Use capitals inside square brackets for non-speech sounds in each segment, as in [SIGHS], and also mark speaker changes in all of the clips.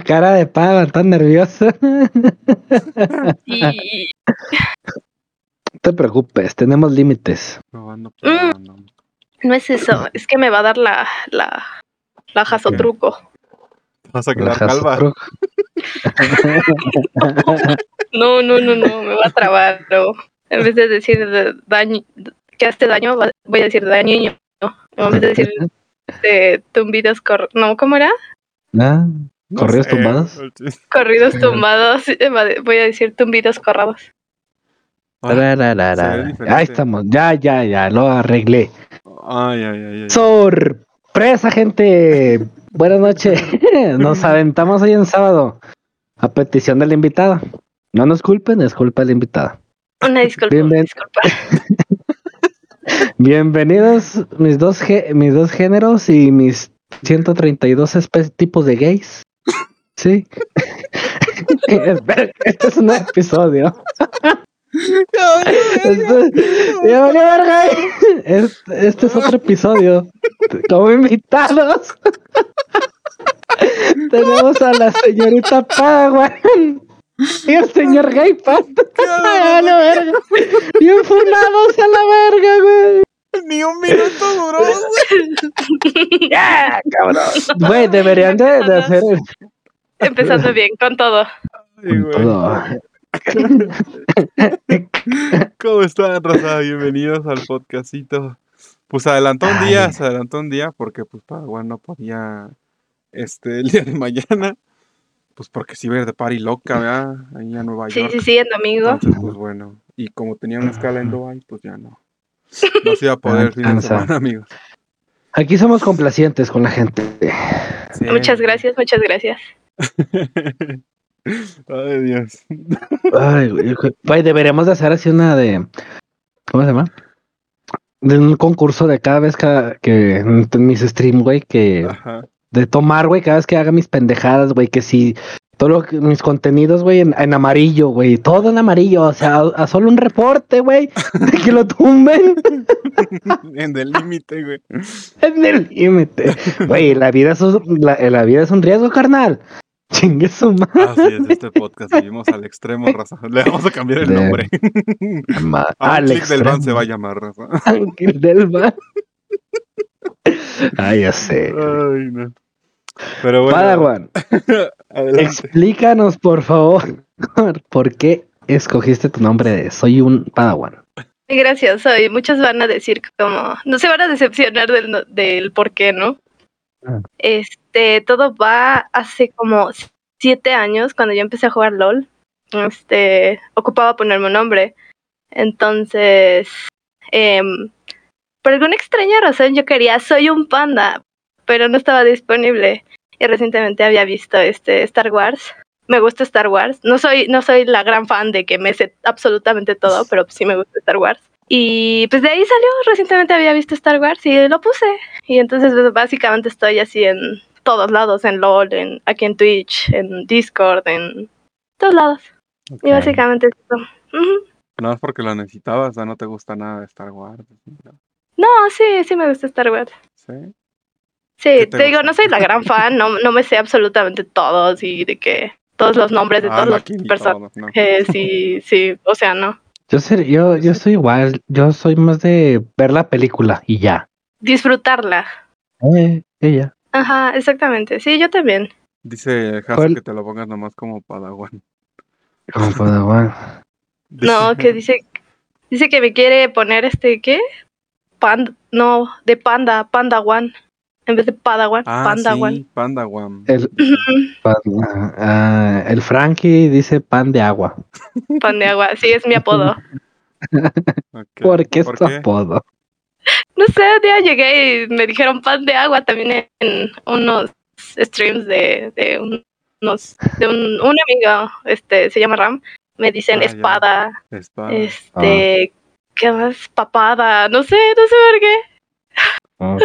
Speaker 1: [LAUGHS] cara de pava, tan nerviosa. [LAUGHS]
Speaker 2: Y
Speaker 1: No te preocupes, tenemos límites.
Speaker 3: Probando,
Speaker 2: Mm.
Speaker 3: probando.
Speaker 2: no es eso, es que me va a dar la, la, la jasotruco.
Speaker 3: Vas a quedar calva. [LAUGHS]
Speaker 2: No, no, no, no, me va a trabar. no. En vez de decir de- daño, que hace daño, voy a decir daño. En vez de decir de tumbidos cor... No, ¿cómo era?
Speaker 1: Ah,
Speaker 3: No
Speaker 1: ¿Corridos
Speaker 3: sé,
Speaker 1: tumbados?
Speaker 2: Corridos tumbados. eh, de- Voy a decir tumbidos corrados.
Speaker 3: Ah.
Speaker 1: Ahí estamos, ya, ya, ya, lo arreglé.
Speaker 3: Ay, ay, ay, ay.
Speaker 1: Sorpresa, gente. Buenas noches. [LAUGHS] Nos aventamos hoy en sábado a petición de la invitada. No nos culpen, es culpa de la invitada.
Speaker 2: Una disculpa,
Speaker 1: Bien,
Speaker 2: una
Speaker 1: bien.
Speaker 2: disculpa. [LAUGHS]
Speaker 1: Bienvenidos mis dos, mis dos géneros y mis 132 espe- tipos de gays. Sí. [LAUGHS] Espera, este es un episodio. Este, ya valió verga. Este, este es otro episodio. Como invitados. Tenemos a la señorita Padawan y el señor Gaypat. [LAUGHS] A la verga. Bien funados a la verga, güey.
Speaker 3: Ni un minuto duró, güey. [LAUGHS]
Speaker 1: Ya, cabrón. Güey, deberían de, de hacer
Speaker 2: Empezando [LAUGHS] bien con todo.
Speaker 3: Ay. [LAUGHS] ¿Cómo están, raza? Bienvenidos al podcastito. Pues adelantó un día,
Speaker 1: Ay.
Speaker 3: se adelantó un día porque pues Padawan no podía este el día de mañana. Pues porque a ir de party loca, ¿verdad? Ahí a Nueva
Speaker 2: Sí,
Speaker 3: York.
Speaker 2: sí, sí, en domingo.
Speaker 3: Entonces, pues bueno. Y como tenía una escala en Dubai, pues ya no. No se iba a poder el [LAUGHS] fin de semana, amigos.
Speaker 1: Aquí somos complacientes con la gente.
Speaker 3: Sí.
Speaker 2: Muchas gracias, muchas gracias. [LAUGHS]
Speaker 3: Ay, Dios.
Speaker 1: Ay, güey, deberíamos de hacer así una de. ¿Cómo se llama? De un concurso de cada vez que, que en mis streams, güey, que
Speaker 3: Ajá.
Speaker 1: de tomar, güey, cada vez que haga mis pendejadas, güey, que si todo lo que- mis contenidos, güey, en, en amarillo, güey, todo en amarillo, o sea, a, a solo un reporte, güey, [LAUGHS] de que lo tumben [LAUGHS]
Speaker 3: En el límite, güey.
Speaker 1: en el límite. Güey, la vida es un, la, la vida es un riesgo, carnal. Chingue su madre.
Speaker 3: Así es, este podcast seguimos al extremo, raza. Le vamos a cambiar el
Speaker 1: De-
Speaker 3: nombre.
Speaker 1: Ma- [LAUGHS]
Speaker 3: A
Speaker 1: al
Speaker 3: del van se va a llamar, raza. [LAUGHS]
Speaker 1: Ángel del mar. Ay, ya sé.
Speaker 3: Ay, no. Pero bueno,
Speaker 1: Padawan, [LAUGHS] explícanos, por favor, por qué escogiste tu nombre de Soy un Padawan.
Speaker 2: Muy gracioso y muchos van a decir como, no se van a decepcionar del, no- del por qué, ¿no?
Speaker 1: Ah.
Speaker 2: Este, todo va hace como siete años cuando yo empecé a jugar LOL. Este, ocupaba ponerme un nombre. Entonces, em, por alguna extraña razón yo quería Soy un panda, pero no estaba disponible. Y recientemente había visto este Star Wars. Me gusta Star Wars. No soy, no soy la gran fan de que me sé absolutamente todo, pero sí me gusta Star Wars. Y pues de ahí salió, recientemente había visto Star Wars y lo puse. Y entonces pues, básicamente estoy así en todos lados, en LOL, en, aquí en Twitch, en Discord, en todos lados. Y básicamente es eso.
Speaker 3: No es porque lo necesitabas, no te gusta nada de Star Wars. ¿no?
Speaker 2: No, sí, sí me gusta Star Wars.
Speaker 3: ¿Sí?
Speaker 2: Sí,
Speaker 3: ¿Qué
Speaker 2: te,
Speaker 3: te
Speaker 2: digo, no soy la gran fan, no, no me sé absolutamente todos y de que todos los nombres de
Speaker 3: Ah,
Speaker 2: todos los
Speaker 3: Anakin y
Speaker 2: personajes.
Speaker 3: todo, ¿no?
Speaker 2: Sí, sí, o sea, no.
Speaker 1: Yo, ser- yo, yo soy igual, yo soy más de ver la película y ya.
Speaker 2: Disfrutarla.
Speaker 1: Eh, ella.
Speaker 2: Ajá, exactamente. Sí, yo también.
Speaker 3: Dice Hasu
Speaker 1: ¿Cuál?
Speaker 3: que te lo pongas nomás como Padawan.
Speaker 1: Como Padawan. [LAUGHS]
Speaker 2: No, que dice, dice que me quiere poner este, ¿qué? Panda, no, de panda, panda one. En vez de padawan,
Speaker 3: Ah,
Speaker 2: panda
Speaker 3: sí,
Speaker 2: one.
Speaker 3: Pandawan.
Speaker 1: El, pan- ah, el Frankie dice pan de agua.
Speaker 2: Pan de agua, sí, es mi apodo. [LAUGHS]
Speaker 3: Ok.
Speaker 1: ¿Por qué es
Speaker 3: ¿Por
Speaker 1: tu
Speaker 3: qué?
Speaker 1: apodo?
Speaker 2: No sé, un día llegué y me dijeron pan de agua también en unos streams de, de unos, de un, un amigo, este, se llama Ram. Me dicen
Speaker 3: Ah,
Speaker 2: espada,
Speaker 3: Espada.
Speaker 2: este, ¿qué más? Papada, no sé, no sé por qué.
Speaker 1: Ok.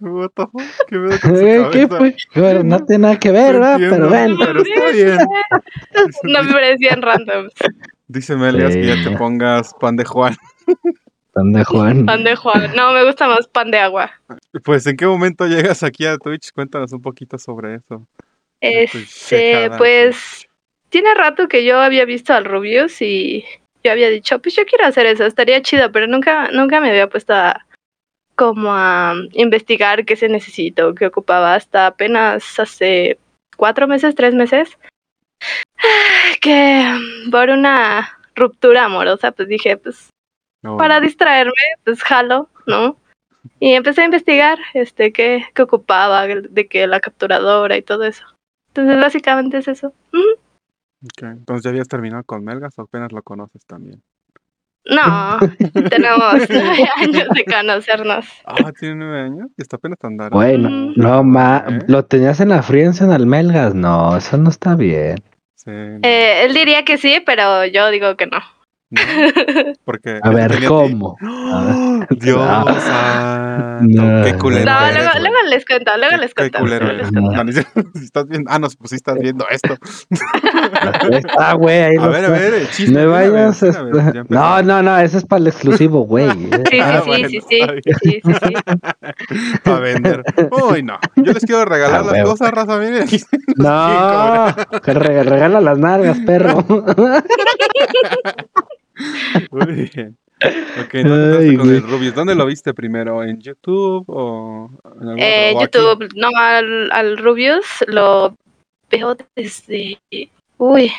Speaker 3: What the fuck? ¿Qué [LAUGHS]
Speaker 1: Eh, ¿Qué
Speaker 3: cabeza?
Speaker 1: fue? Bueno, no tiene nada que ver, ¿verdad?
Speaker 3: entiendo,
Speaker 1: Pero ven.
Speaker 3: Pero está bien.
Speaker 2: No me parecían randoms.
Speaker 3: Dice Melias que ya te pongas pan de Juan.
Speaker 1: Pan de Juan.
Speaker 2: Pan de Juan. No, me gusta más pan de agua.
Speaker 3: Pues, ¿en qué momento llegas aquí a Twitch? Cuéntanos un poquito sobre eso.
Speaker 2: Este, pues tiene rato que yo había visto al Rubius y yo había dicho, pues yo quiero hacer eso, estaría chido, pero nunca, nunca me había puesto a como a investigar qué se necesitó, qué ocupaba hasta apenas hace cuatro meses, tres meses, [SIGHS] que por una ruptura amorosa, pues dije, pues
Speaker 3: No,
Speaker 2: para distraerme, pues jalo, ¿no? Y empecé a investigar este qué, qué ocupaba, de que la capturadora y todo eso. Entonces básicamente es eso. Ujú.
Speaker 3: ok. Entonces ya habías terminado con Melgas o apenas lo conoces también.
Speaker 2: No, [LAUGHS] tenemos nueve [LAUGHS] años de conocernos.
Speaker 3: Ah, tiene nueve años y está apenas andar.
Speaker 1: Bueno,
Speaker 2: Mm.
Speaker 1: no ma,
Speaker 3: ¿Eh?
Speaker 1: lo tenías en la Friends en Almelgas. No, eso no está bien.
Speaker 3: Sí, no,
Speaker 2: Eh, él diría que sí, pero yo digo que no.
Speaker 3: No, [LAUGHS] porque
Speaker 1: A ver. ¿cómo?
Speaker 3: ¡Oh, [GASPS] Dios
Speaker 1: No.
Speaker 3: santo,
Speaker 1: No.
Speaker 3: qué culero
Speaker 2: No,
Speaker 3: eres,
Speaker 2: luego, les cuento, luego
Speaker 3: Qué-
Speaker 2: les
Speaker 3: qué
Speaker 2: cuento.
Speaker 3: culero eres.
Speaker 2: cuento.
Speaker 3: No, [LAUGHS] estás viendo, ah, no, pues sí estás viendo esto. [LAUGHS]
Speaker 1: Ah, güey, ahí
Speaker 3: A ver, a ver, una vez,
Speaker 1: vayas. este-. No, no, no, eso es para el exclusivo, güey.
Speaker 2: Sí,
Speaker 3: Ah,
Speaker 2: sí,
Speaker 3: bueno,
Speaker 2: sí, sí, sí, sí, sí.
Speaker 3: Para vender. Uy, no. Yo les quiero regalar
Speaker 1: Ah,
Speaker 3: las
Speaker 1: huevo.
Speaker 3: cosas, raza. Miren, aquí
Speaker 1: No, que regala las nalgas, perro. [LAUGHS]
Speaker 3: Muy bien. Ok, no te
Speaker 1: Ay,
Speaker 3: con el. Rubius. ¿Dónde lo viste primero? ¿En YouTube o en algún
Speaker 2: Eh,
Speaker 3: otro- o aquí?
Speaker 2: YouTube, no, al, al Rubius lo veo desde, uy,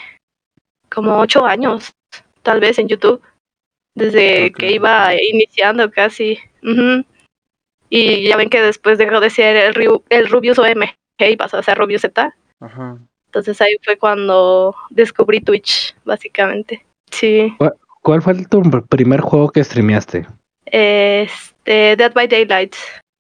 Speaker 2: como ocho años, tal vez en YouTube, desde que iba iniciando casi. Y ya ven que después dejó de ser el, el Rubius OM y pasó a ser Rubius Z.
Speaker 3: Ajá.
Speaker 2: Entonces ahí fue cuando descubrí Twitch, básicamente. Sí.
Speaker 1: ¿Cuál fue tu primer juego que streameaste?
Speaker 2: Este, Dead by Daylight.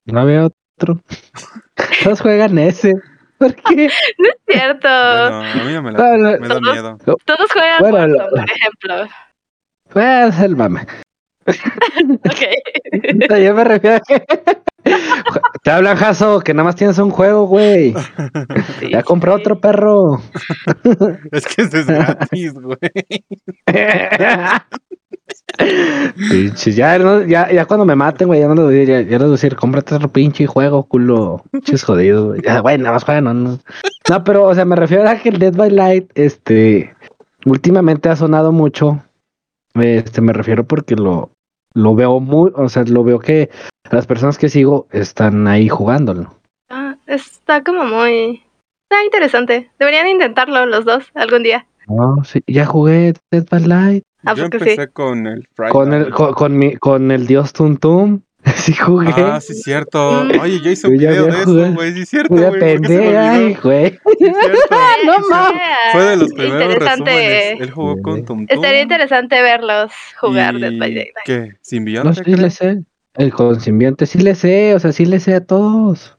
Speaker 1: No había otro. [LAUGHS] Todos juegan ese. ¿Por qué? [LAUGHS]
Speaker 2: Cierto.
Speaker 3: Bueno, a mí no me, la,
Speaker 1: Bueno,
Speaker 3: me da
Speaker 2: todos-
Speaker 3: miedo.
Speaker 2: Todos juegan
Speaker 1: Bueno,
Speaker 2: Warzone,
Speaker 1: lo-
Speaker 2: por ejemplo.
Speaker 1: Pues el mame. [LAUGHS]
Speaker 2: Ok.
Speaker 1: Yo me refiero a que. Te hablan, Jaso, que nada más tienes un juego, güey.
Speaker 2: Sí, [LAUGHS]
Speaker 1: Ya compré
Speaker 2: sí.
Speaker 1: otro perro. [LAUGHS]
Speaker 3: Es que ese es gratis, güey. [LAUGHS]
Speaker 1: Pinches, ya, no- ya, ya cuando me maten, güey, ya no les voy a decir, ya, ya les voy a decir, cómprate otro pinche juego, culo. Pinches jodidos, güey. Ya, güey, nada más juegan, no, no. No, pero, o sea, me refiero a que el Dead by Light, este, últimamente ha sonado mucho. Este, me refiero porque lo, lo veo muy, o sea, lo veo que las personas que sigo están ahí jugándolo.
Speaker 2: Ah, está como muy. Está interesante. Deberían intentarlo los dos algún día.
Speaker 1: No, sí, ya jugué Dead by Light
Speaker 2: ¿A
Speaker 3: Yo empecé con el Friday.
Speaker 1: con el, con, con mi, con el dios Tum Tum. [LAUGHS] Sí jugué.
Speaker 3: Ah, sí, cierto.
Speaker 2: Mm.
Speaker 3: Oye, yo hice un video de eso, güey. Sí, cierto, güey. [LAUGHS]
Speaker 1: no
Speaker 2: Estaría
Speaker 1: mames.
Speaker 3: Fue de los primeros
Speaker 2: interesante.
Speaker 3: resúmenes. Él jugó con. Tum Tum.
Speaker 2: Estaría interesante verlos jugar
Speaker 3: y...
Speaker 2: Dead by Daylight.
Speaker 3: ¿Qué? ¿Sin
Speaker 1: No,
Speaker 3: Beyoncé?
Speaker 1: sí El consimbiente sí le sé, o sea, sí le sé a todos.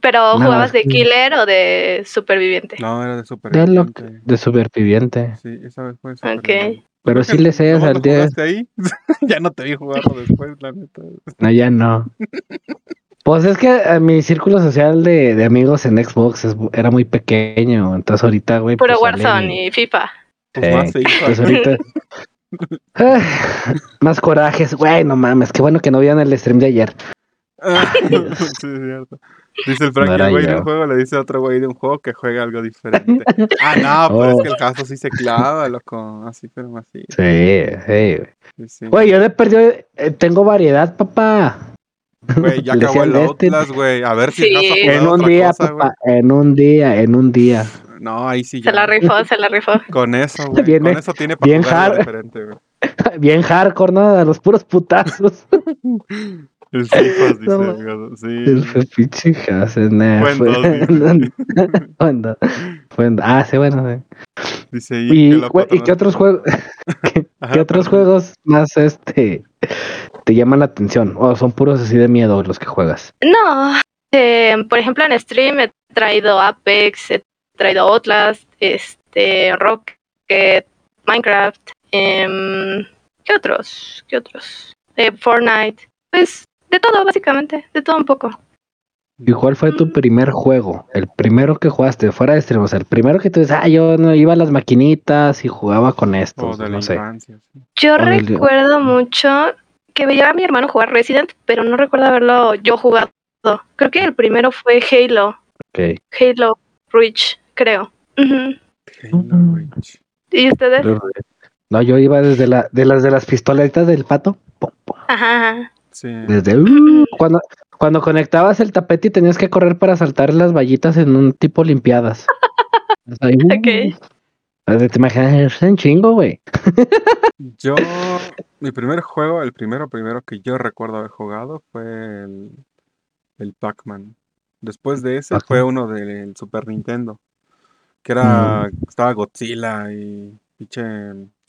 Speaker 2: Pero jugabas de killer o de superviviente.
Speaker 3: No, era de
Speaker 1: De,
Speaker 3: superviviente.
Speaker 1: lo, de superviviente.
Speaker 3: Sí, esa vez fue
Speaker 2: Ok.
Speaker 3: superviviente.
Speaker 1: Pero sí le sé, o
Speaker 3: ¿Cómo
Speaker 1: sea,
Speaker 3: lo
Speaker 1: el día-
Speaker 3: jugaste ahí? [LAUGHS] ya no te vi jugarlo después, la neta.
Speaker 1: No, ya no. Pues es que eh, mi círculo social de, de amigos en Xbox es- era muy pequeño, entonces ahorita, güey.
Speaker 2: Puro
Speaker 1: pues,
Speaker 2: Warzone y FIFA.
Speaker 3: Pues
Speaker 1: Sí,
Speaker 3: más hizo.
Speaker 1: pues ahorita. [LAUGHS] Ah, más corajes, güey, no mames, qué bueno que no vieron el stream de ayer.
Speaker 3: Ah, [LAUGHS] [LAUGHS] sí, es cierto. Dice el Frank,
Speaker 1: No
Speaker 3: el güey de un juego le dice a otro güey de un juego que juega algo diferente. Ah, no,
Speaker 1: Oh.
Speaker 3: es que el caso sí se clava, loco. Así, pero así.
Speaker 1: Sí, sí, güey.
Speaker 3: Sí, sí.
Speaker 1: Güey, yo le perdí, eh, tengo variedad, papá.
Speaker 3: Güey, ya [LAUGHS] acabó el. Outlast, güey. A ver si
Speaker 2: Sí.
Speaker 3: a
Speaker 1: En un
Speaker 3: otra
Speaker 1: día,
Speaker 3: cosa,
Speaker 1: papá, en un día, en un día.
Speaker 3: No, ahí sí
Speaker 2: Se
Speaker 3: ya.
Speaker 2: la rifó, se la rifó.
Speaker 3: Con eso, güey.
Speaker 1: Viene
Speaker 3: Con eso tiene para
Speaker 1: bien hard.
Speaker 3: diferente, güey. [LAUGHS]
Speaker 1: Bien hardcore, ¿no? A los puros putazos. [LAUGHS]
Speaker 3: El FIFA, dice. [LAUGHS]
Speaker 1: No,
Speaker 3: sí.
Speaker 1: El pinche nah,
Speaker 3: Fue dos, dice.
Speaker 1: Ah, sí, bueno. sí.
Speaker 3: Dice ahí
Speaker 1: ¿Y,
Speaker 3: que
Speaker 1: ¿y
Speaker 3: patrona-
Speaker 1: qué otros juegos? ¿Qué, otros juegos más este te llaman la atención? ¿O son puros así de miedo los que juegas?
Speaker 2: No, eh, por ejemplo en stream he traído Apex, he traído Outlast, este, Rocket, Minecraft, em, ¿qué otros? ¿Qué otros? Eh, Fortnite, pues de todo básicamente, de todo un poco.
Speaker 1: ¿Y cuál fue tu
Speaker 2: Mm.
Speaker 1: primer juego? El primero que jugaste fuera de stream, o sea, el primero que tú dices, ah, yo no iba a las maquinitas y jugaba con
Speaker 3: O
Speaker 1: estos,
Speaker 3: de la
Speaker 1: no sé.
Speaker 3: sí.
Speaker 2: Yo
Speaker 1: O del-
Speaker 2: recuerdo mucho que veía a mi hermano jugar Resident, pero no recuerdo haberlo yo jugado. Creo que el primero fue Halo,
Speaker 1: Ok.
Speaker 2: Halo Reach, creo. ¿Y ustedes?
Speaker 1: No, yo iba desde la, de las de las pistoletas del pato. pum, pum,
Speaker 2: Ajá. ajá.
Speaker 3: Sí.
Speaker 1: Desde uh, cuando, cuando conectabas el tapete y tenías que correr para saltar las vallitas en un tipo limpiadas. [LAUGHS] Ahí, uh,
Speaker 2: Ok.
Speaker 1: o sea, Te imaginas, es un chingo, güey.
Speaker 3: Yo, mi primer juego, el primero, primero que yo recuerdo haber jugado fue el, el Pac-Man. Después de ese fue uno del Super Nintendo. Que era, estaba Godzilla y pinche,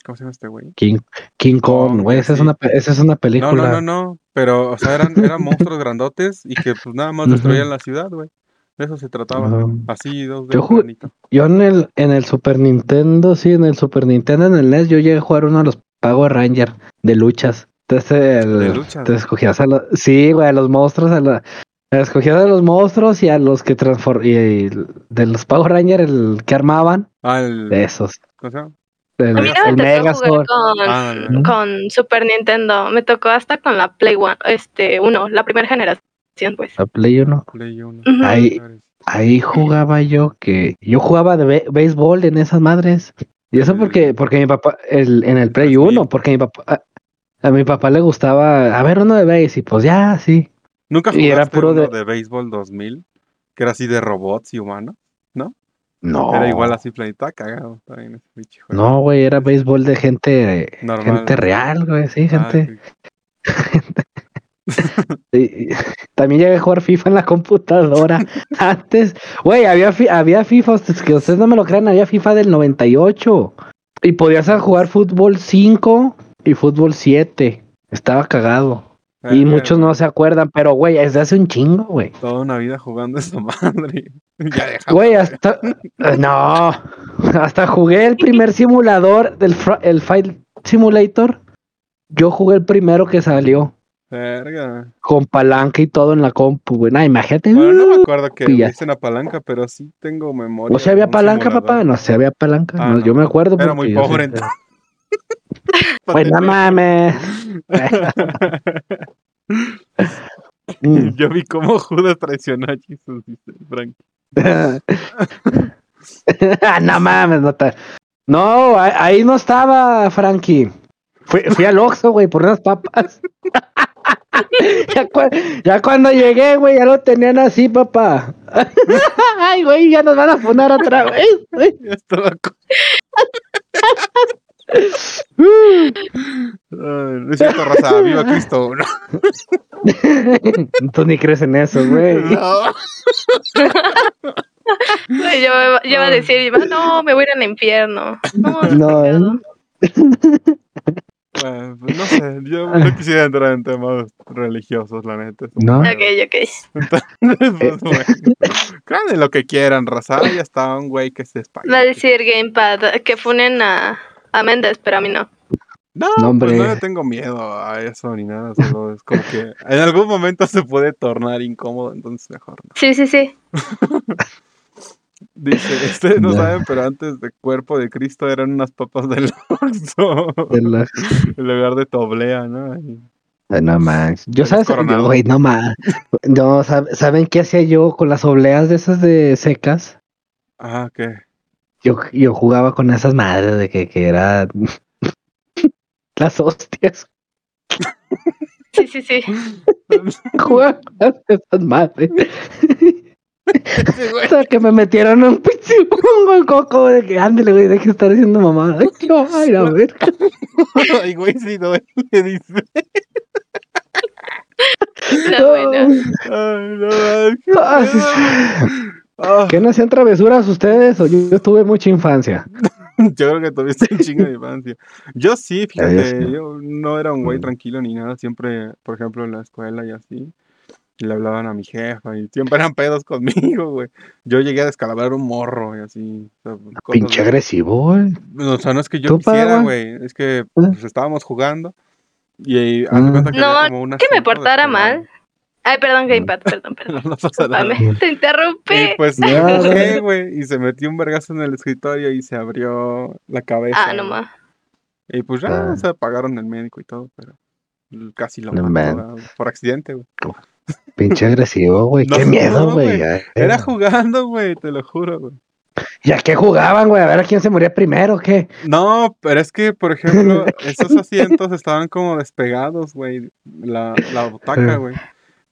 Speaker 3: ¿cómo se llama este güey?
Speaker 1: King, King Kong, güey. Esa es una, esa es una
Speaker 3: No,
Speaker 1: película.
Speaker 3: no, no, no, pero, o sea, eran, eran monstruos grandotes y que pues nada más destruían la ciudad, güey. De eso se trataba. Así, dos
Speaker 1: Yo
Speaker 3: de granito.
Speaker 1: Yo en el, en el Super Nintendo, sí, en el Super Nintendo, en el NES, yo llegué a jugar uno de los Power Ranger de luchas. Entonces, el,
Speaker 3: De luchas.
Speaker 1: te escogías a los, sí, güey, a los monstruos, a la, escogías a los monstruos y a los que transform, y, y de los Power Ranger, el que armaban,
Speaker 3: Ah, el,
Speaker 1: de esos.
Speaker 3: ¿cómo se llama?
Speaker 1: El,
Speaker 2: A mí no me tocó jugar
Speaker 1: Megazord.
Speaker 2: con,
Speaker 3: Ah,
Speaker 2: con Super Nintendo. Me tocó hasta con la Play One, este, uno, la primera generación, pues.
Speaker 1: La Play 1.
Speaker 3: Play uno.
Speaker 2: Ujú.
Speaker 1: Ahí, ahí jugaba yo que yo jugaba de béisbol en esas madres. Y eso porque porque mi papá el, en el Play 1, porque mi papá a, a mi papá le gustaba a ver uno de béis y pues ya, sí.
Speaker 3: ¿Nunca
Speaker 1: y era
Speaker 3: jugaste
Speaker 1: puro
Speaker 3: uno
Speaker 1: de-
Speaker 3: de... béisbol 2000? Que era así de robots y humanos.
Speaker 1: No.
Speaker 3: Era igual así, planeta cagado también ese juego.
Speaker 1: No, güey, era béisbol de gente
Speaker 3: Normal.
Speaker 1: gente real, güey, sí,
Speaker 3: Ah,
Speaker 1: gente. [LAUGHS]
Speaker 3: sí.
Speaker 1: También llegué a jugar FIFA en la computadora. [LAUGHS] Antes, güey, había, había FIFA, que ustedes no me lo crean, había FIFA del 98. Y podías jugar fútbol 5 y fútbol 7. Estaba cagado. Y
Speaker 3: Eh,
Speaker 1: muchos no se acuerdan, pero güey, es de hace un chingo, güey.
Speaker 3: Toda una vida jugando esa [LAUGHS] madre. [LAUGHS] ya.
Speaker 1: Güey, hasta. [LAUGHS] No. Hasta jugué el primer simulador del el Fight Simulator. Yo jugué el primero que salió.
Speaker 3: Verga.
Speaker 1: Con palanca y todo en la compu, güey. Nah, imagínate.
Speaker 3: Bueno, no me acuerdo que hice una palanca, pero sí tengo memoria.
Speaker 1: ¿No se había palanca,
Speaker 3: simulador.
Speaker 1: papá? No se había palanca.
Speaker 3: Ah,
Speaker 1: No,
Speaker 3: no.
Speaker 1: Yo me acuerdo.
Speaker 3: Era muy pobre, entonces.
Speaker 1: Pues no mames. Mm.
Speaker 3: Yo vi cómo Judas traicionó a Jesús, dice Frank.
Speaker 1: Ah, [LAUGHS] no mames, no No, ahí, no estaba, Frankie. Fui, fui al Oxxo, güey, por unas papas. [LAUGHS] ya, cua- ya cuando llegué, güey, ya lo tenían así, papá. [LAUGHS] Ay, güey, ya nos van a funar otra vez. güey.
Speaker 3: No es cierto, raza. Viva [LAUGHS] Cristo. No.
Speaker 1: Tú ni crees en eso, güey.
Speaker 3: No.
Speaker 2: Güey, Yo, yo iba a decir, iba, no, me voy a ir al infierno. No,
Speaker 1: No,
Speaker 2: no.
Speaker 3: Bueno, pues no sé, yo no quisiera entrar en temas religiosos, la neta.
Speaker 1: No.
Speaker 2: Ok, ok.
Speaker 3: Pues, bueno, crean en lo que quieran, raza. Ya está un güey que se espalla.
Speaker 2: Va a decir Gamepad que funen a, a Méndez, pero a mí no.
Speaker 3: No, pues no le tengo miedo a eso ni nada. Solo es como que en algún momento se puede tornar incómodo, entonces mejor no.
Speaker 2: Sí, sí, sí. [LAUGHS]
Speaker 3: Dice, ustedes no saben, pero antes de cuerpo de Cristo eran unas papas del Oxxo.
Speaker 1: De la- [LAUGHS]
Speaker 3: En lugar de toblea, ¿no?
Speaker 1: No más. Yo sabes, yo, güey, no más. No, sab- ¿saben qué hacía yo con las obleas de esas de secas?
Speaker 3: Ah, ¿qué?
Speaker 1: Yo, yo jugaba con esas madres de que, que era [LAUGHS] las hostias.
Speaker 2: Sí, sí, sí. [LAUGHS]
Speaker 1: Jugaba con esas madres.
Speaker 3: Sí, güey.
Speaker 1: Hasta que me metieron un pinche un coco de que ándale, güey, deje de estar diciendo mamá. [LAUGHS] Ay, a ver.
Speaker 3: Ay, güey, sí, no, le dice.
Speaker 2: No, bueno.
Speaker 3: Ay, no, qué
Speaker 1: Ah.
Speaker 3: Ah,
Speaker 1: ¿Que no hacían travesuras ustedes? O yo, yo tuve mucha infancia. [LAUGHS]
Speaker 3: Yo creo que tuviste un chingo de [LAUGHS] infancia. Yo sí, fíjate,
Speaker 1: yo
Speaker 3: no era un güey
Speaker 1: Mm.
Speaker 3: tranquilo ni nada. Siempre, por ejemplo, en la escuela y así, le hablaban a mi jefa y siempre eran pedos conmigo, güey. Yo llegué a descalabrar un morro y así. o sea, cosas
Speaker 1: Pinche
Speaker 3: de-
Speaker 1: agresivo, güey.
Speaker 3: O sea, no es que yo
Speaker 1: ¿Tú,
Speaker 3: quisiera, güey. Es que pues, estábamos jugando y
Speaker 1: Mm.
Speaker 3: cuenta que
Speaker 2: No,
Speaker 3: había como una
Speaker 2: Que me portara mal. Ay, perdón, Gamepad, perdón, [LAUGHS] perdón.
Speaker 3: No, no pasa nada.
Speaker 2: Te
Speaker 3: Y
Speaker 2: interrumpí.
Speaker 3: pues [LAUGHS]
Speaker 1: Ya,
Speaker 3: güey, y se metió un vergazo en el escritorio y se abrió la cabeza.
Speaker 2: Ah, no
Speaker 3: güey.
Speaker 2: más.
Speaker 3: Y pues ya
Speaker 1: Ah.
Speaker 3: se pagaron el médico y todo, pero casi lo
Speaker 1: No
Speaker 3: por accidente, güey.
Speaker 1: Pinche agresivo, güey.
Speaker 3: No,
Speaker 1: Qué miedo, güey. Ay,
Speaker 3: Era jugando, güey, te lo juro, güey.
Speaker 1: ¿Y a qué jugaban, güey? A ver a quién se moría primero, ¿qué?
Speaker 3: No, pero es que, por ejemplo, [LAUGHS] esos asientos estaban como despegados, güey. La, la butaca, güey.